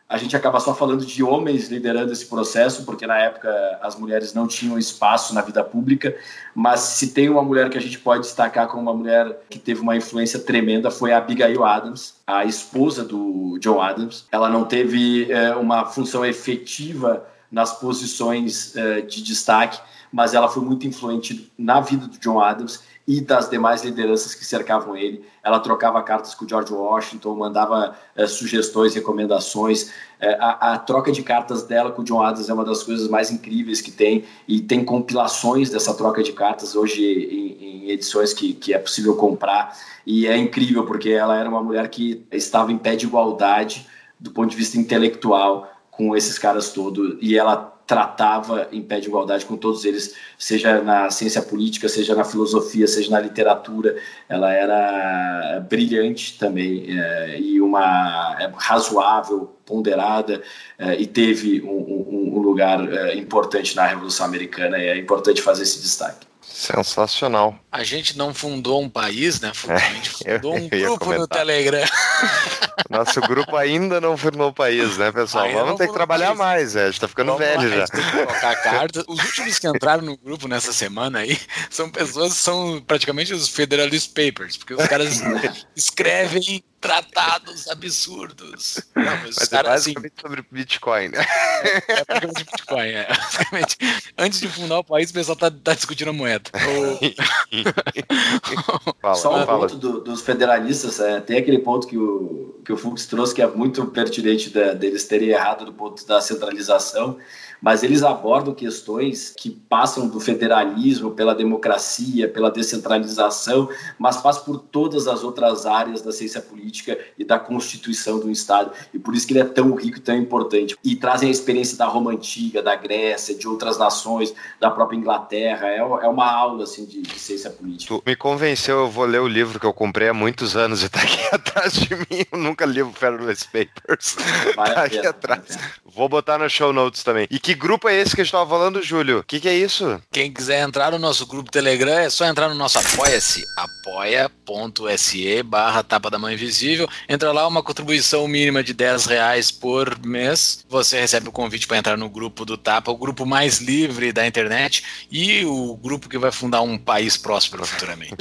A gente acaba só falando de homens liderando esse processo, porque na época as mulheres não tinham espaço na vida pública, mas se tem uma mulher que a gente pode destacar como uma mulher que teve uma influência tremenda foi a Abigail Adams, a esposa do John Adams. Ela não teve é, uma função efetiva nas posições é, de destaque, mas ela foi muito influente na vida do John Adams e das demais lideranças que cercavam ele. Ela trocava cartas com o George Washington, mandava é, sugestões, recomendações. É, a, a, troca de cartas dela com o John Adams é uma das coisas mais incríveis que tem, e tem compilações dessa troca de cartas hoje em, em edições que, que é possível comprar. E é incrível, porque ela era uma mulher que estava em pé de igualdade do ponto de vista intelectual com esses caras todos, e ela tratava em pé de igualdade com todos eles, seja na ciência política, seja na filosofia, seja na literatura. Ela era brilhante também é, e uma é, razoável, ponderada é, e teve um, um, um lugar importante na Revolução Americana. É importante fazer esse destaque. Sensacional. A gente não fundou um país, né? A gente fundou um [laughs] grupo no Telegram. [laughs] Nosso grupo ainda não formou o país, né, pessoal? Ainda Vamos ter que trabalhar mais, é. A gente tá ficando Vamos velho lá, já. tem que colocar cartas. [laughs] Os últimos que entraram no grupo nessa semana aí são pessoas que são praticamente os Federalist Papers, porque os caras escrevem tratados absurdos. Não, mas, mas cara, é basicamente assim, sobre Bitcoin, né? É, é basicamente Bitcoin, é. Basicamente, antes de fundar o país, o pessoal tá, tá discutindo a moeda. [laughs] fala, Só um fala. ponto do, dos federalistas, é, tem aquele ponto que o, que o Fux trouxe que é muito pertinente da, deles terem errado do ponto da centralização, mas eles abordam questões que passam do federalismo, pela democracia, pela descentralização, mas passam por todas as outras áreas da ciência política e da constituição do Estado. E por isso que ele é tão rico e tão importante. E trazem a experiência da Roma Antiga, da Grécia, de outras nações, da própria Inglaterra. É, é uma aula assim, de, de ciência política. Tu me convenceu, eu vou ler o livro que eu comprei há muitos anos e está aqui [laughs] atrás de mim. Eu nunca li o Federalist Papers. Vai tá aqui atrás. Vou botar no show notes também. E que grupo é esse que a gente tava falando, Júlio? O que, que é isso? Quem quiser entrar no nosso grupo Telegram é só entrar no nosso apoia-se, apoia.se barra tapa da mão invisível. Entra lá, uma contribuição mínima de 10 reais por mês. Você recebe o convite para entrar no grupo do Tapa, o grupo mais livre da internet e o grupo que vai fundar um país próspero futuramente.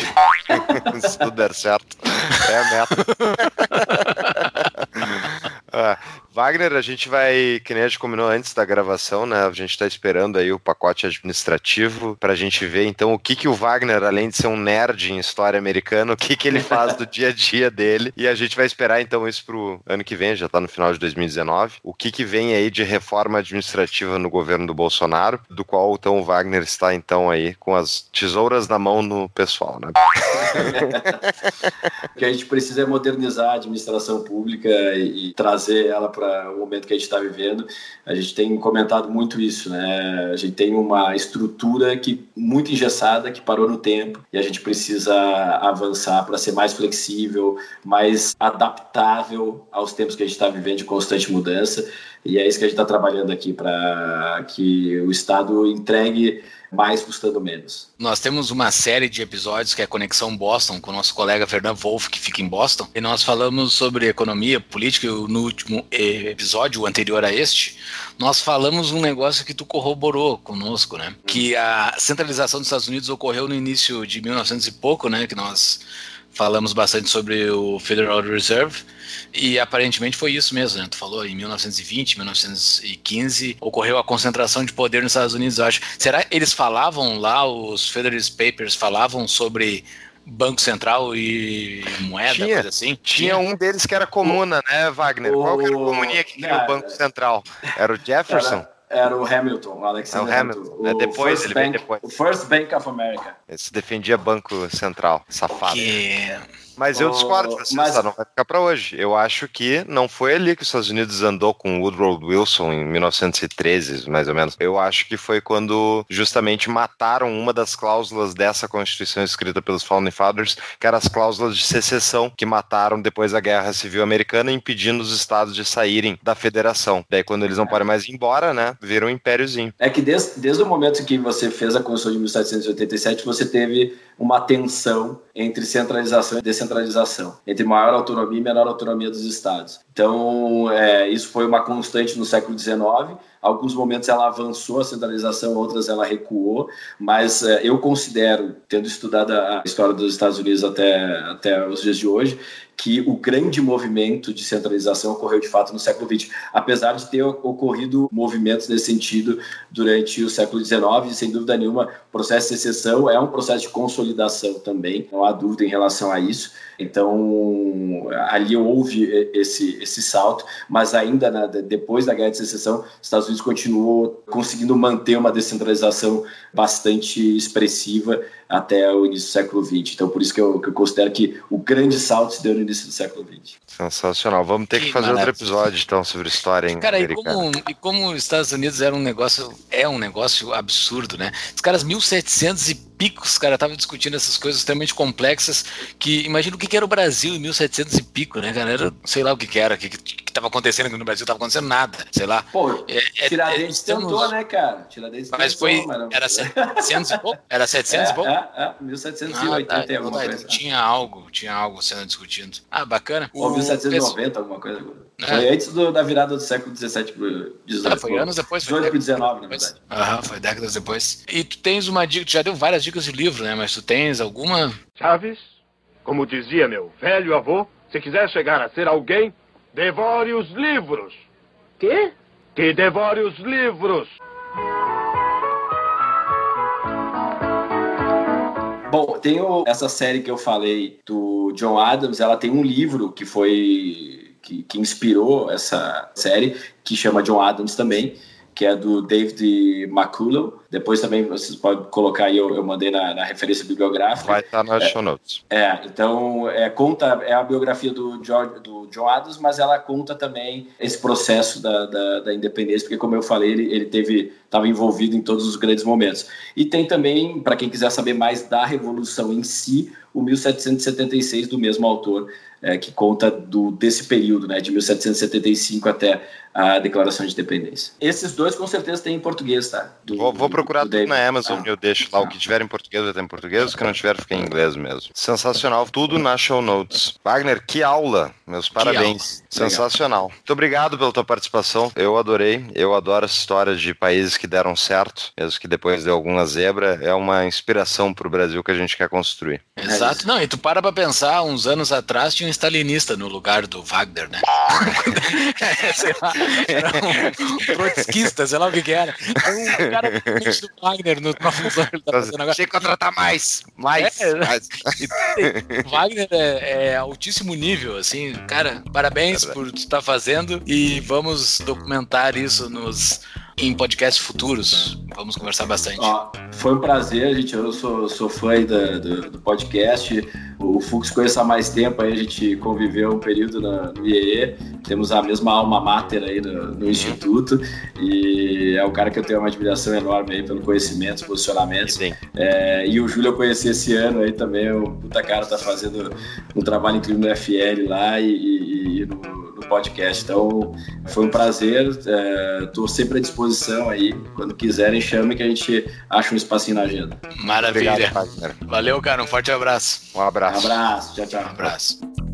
[laughs] Se tudo der certo. É a meta. [laughs] ah, Wagner, a gente vai, que nem a gente combinou antes da gravação, né? A gente está esperando aí o pacote administrativo para a gente ver então o que que o Wagner, além de ser um nerd em história americana, o que que ele [laughs] faz do dia a dia dele. E a gente vai esperar então isso pro ano que vem, já está no final de 2019. O que que vem aí de reforma administrativa no governo do Bolsonaro, do qual então o Wagner está então aí com as tesouras na mão no pessoal, né? [laughs] o que a gente precisa é modernizar a administração pública e, e trazer ela para para o momento que a gente está vivendo. A gente tem comentado muito isso, né? A gente tem uma estrutura que muito engessada, que parou no tempo, e a gente precisa avançar para ser mais flexível, mais adaptável aos tempos que a gente está vivendo de constante mudança. E é isso que a gente está trabalhando aqui para que o Estado entregue mais custando menos. Nós temos uma série de episódios que é Conexão Boston com o nosso colega Fernando Wolff, que fica em Boston, e nós falamos sobre economia, política, no último episódio anterior a este, nós falamos um negócio que tu corroborou conosco, né? Que a centralização dos Estados Unidos ocorreu no início de 1900 e pouco, né? Que nós falamos bastante sobre o Federal Reserve e aparentemente foi isso mesmo, né? Tu falou em 1920, 1915 ocorreu a concentração de poder nos Estados Unidos, eu acho. Será que eles falavam lá, os Federalist Papers falavam sobre Banco Central e moeda, tinha, coisa assim? Tinha, tinha um deles que era comuna, né, Wagner? O... Qual que era o comunia que criou o Banco Central? Era o Jefferson? Era, era o Hamilton, o Alexander é o Hamilton. Hamilton. É depois, ele Bank, depois. O First Bank of America. Esse defendia Banco Central, safado. Que... Mas eu discordo, mas- não vai ficar pra hoje. Eu acho que não foi ali que os Estados Unidos andou com Woodrow Wilson em 1913, mais ou menos. Eu acho que foi quando justamente mataram uma das cláusulas dessa Constituição escrita pelos Founding Fathers, que eram as cláusulas de secessão, que mataram depois da Guerra Civil Americana, impedindo os estados de saírem da federação. Daí, quando eles não podem mais ir embora, né, viram um impériozinho. É que desde, desde o momento em que você fez a Constituição de 1787, você teve uma tensão entre centralização e descentralização, entre maior autonomia e menor autonomia dos estados. Então, é, isso foi uma constante no século XIX. Alguns momentos ela avançou a centralização, outras ela recuou, mas é, eu considero, tendo estudado a história dos Estados Unidos até, até os dias de hoje, que o grande movimento de centralização ocorreu de fato no século XX, apesar de ter ocorrido movimentos nesse sentido durante o século XIX, e sem dúvida nenhuma, o processo de secessão é um processo de consolidação também, não há dúvida em relação a isso. Então, ali houve esse, esse salto, mas ainda na, depois da Guerra de Secessão, os Estados Unidos continuou conseguindo manter uma descentralização bastante expressiva até o início do século XX. Então, por isso que eu, que eu considero que o grande salto se deu no início do século XX. Sensacional. Vamos ter que, Que fazer outro maravilha. episódio, então, sobre história hein, Cara, e americana. como, e como os Estados Unidos era um negócio, é um negócio absurdo, né? Os caras 1700 e picos, cara, estavam discutindo essas coisas extremamente complexas, que imagina o que que era o Brasil em 1700 e pico, né, cara? Era, sei lá o que que era, o que que estava acontecendo aqui no Brasil, estava acontecendo nada, sei lá. Pô, É, é- Tiradentes estamos- tentou, né, cara? Tiradentes Mas tentou, foi, não- era 700 e pouco? Era 700 e pouco? É, é, é, 1780 Ah, tá, e alguma então, coisa. tinha algo, tinha algo sendo discutido. Ah, bacana. Ou O- 1790, alguma coisa. É. Foi antes do- da virada do século 17 pro Ah, 18. foi anos depois. Foi 18 pro décadas 19, na depois. verdade. Aham, foi décadas depois. E tu tens uma dica, tu já deu várias dicas de livro, né? Mas tu tens alguma? Chaves, como dizia meu velho avô, se quiser chegar a ser alguém, devore os livros. Quê? Que devore os livros. Bom, tem o- essa série que eu falei do John Adams, ela tem um livro que foi que, que inspirou essa série, que chama John Adams também, que é do David McCullough. Depois também vocês podem colocar aí, eu, eu mandei na, na referência bibliográfica. Vai estar nas show notes. É, então é, conta é a biografia do, George, do John Adams, mas ela conta também esse processo da, da, da independência, porque como eu falei, ele, ele teve estava envolvido em todos os grandes momentos. E tem também, para quem quiser saber mais da revolução em si, o 1776 do mesmo autor, é, que conta do, desse período, né, de 1775 até a Declaração de Independência. Esses dois com certeza tem em português, tá? Do- Vou, vou procurar do tudo na Amazon Ah. e eu deixo lá. O que tiver em português vai estar em português, o que não tiver fica em inglês mesmo. Sensacional. Tudo na show notes. Wagner, que aula. Meus parabéns. aula. Sensacional. Muito obrigado pela tua participação. Eu adorei. Eu adoro essa história de países que deram certo, mesmo que depois deu alguma zebra. É uma inspiração para o Brasil que a gente quer construir. Exato. Não, e tu para pra pensar, uns anos atrás tinha um stalinista no lugar do Wagner, né? [laughs] [laughs] É, sei lá, era um trotskista, sei lá o que que era. Então, um cara do Wagner no- função que ele tá fazendo agora. Tem que contratar mais. Mais. É, mais. [laughs] Wagner é, é altíssimo nível, assim, cara, parabéns por tu estar fazendo e vamos documentar isso nos em podcasts futuros. Vamos conversar bastante. Ó, foi um prazer, gente. Eu sou, sou fã aí da- do, do podcast. O Fux conheço há mais tempo, aí a gente conviveu um período na- no IEE. Temos a mesma alma mater aí no, no Instituto. E é um cara que eu tenho uma admiração enorme aí pelo conhecimento, os posicionamentos. Sim. É, e o Júlio eu conheci esse ano aí também. O puta cara tá fazendo um trabalho incrível no FL lá e, e- e no, no podcast. Então foi um prazer. Estou sempre à disposição aí. Quando quiserem, chame que a gente acha um espacinho na agenda. Maravilha. Obrigado. Valeu, cara. Um forte abraço. Um abraço. Um abraço. Tchau, tchau. Um abraço.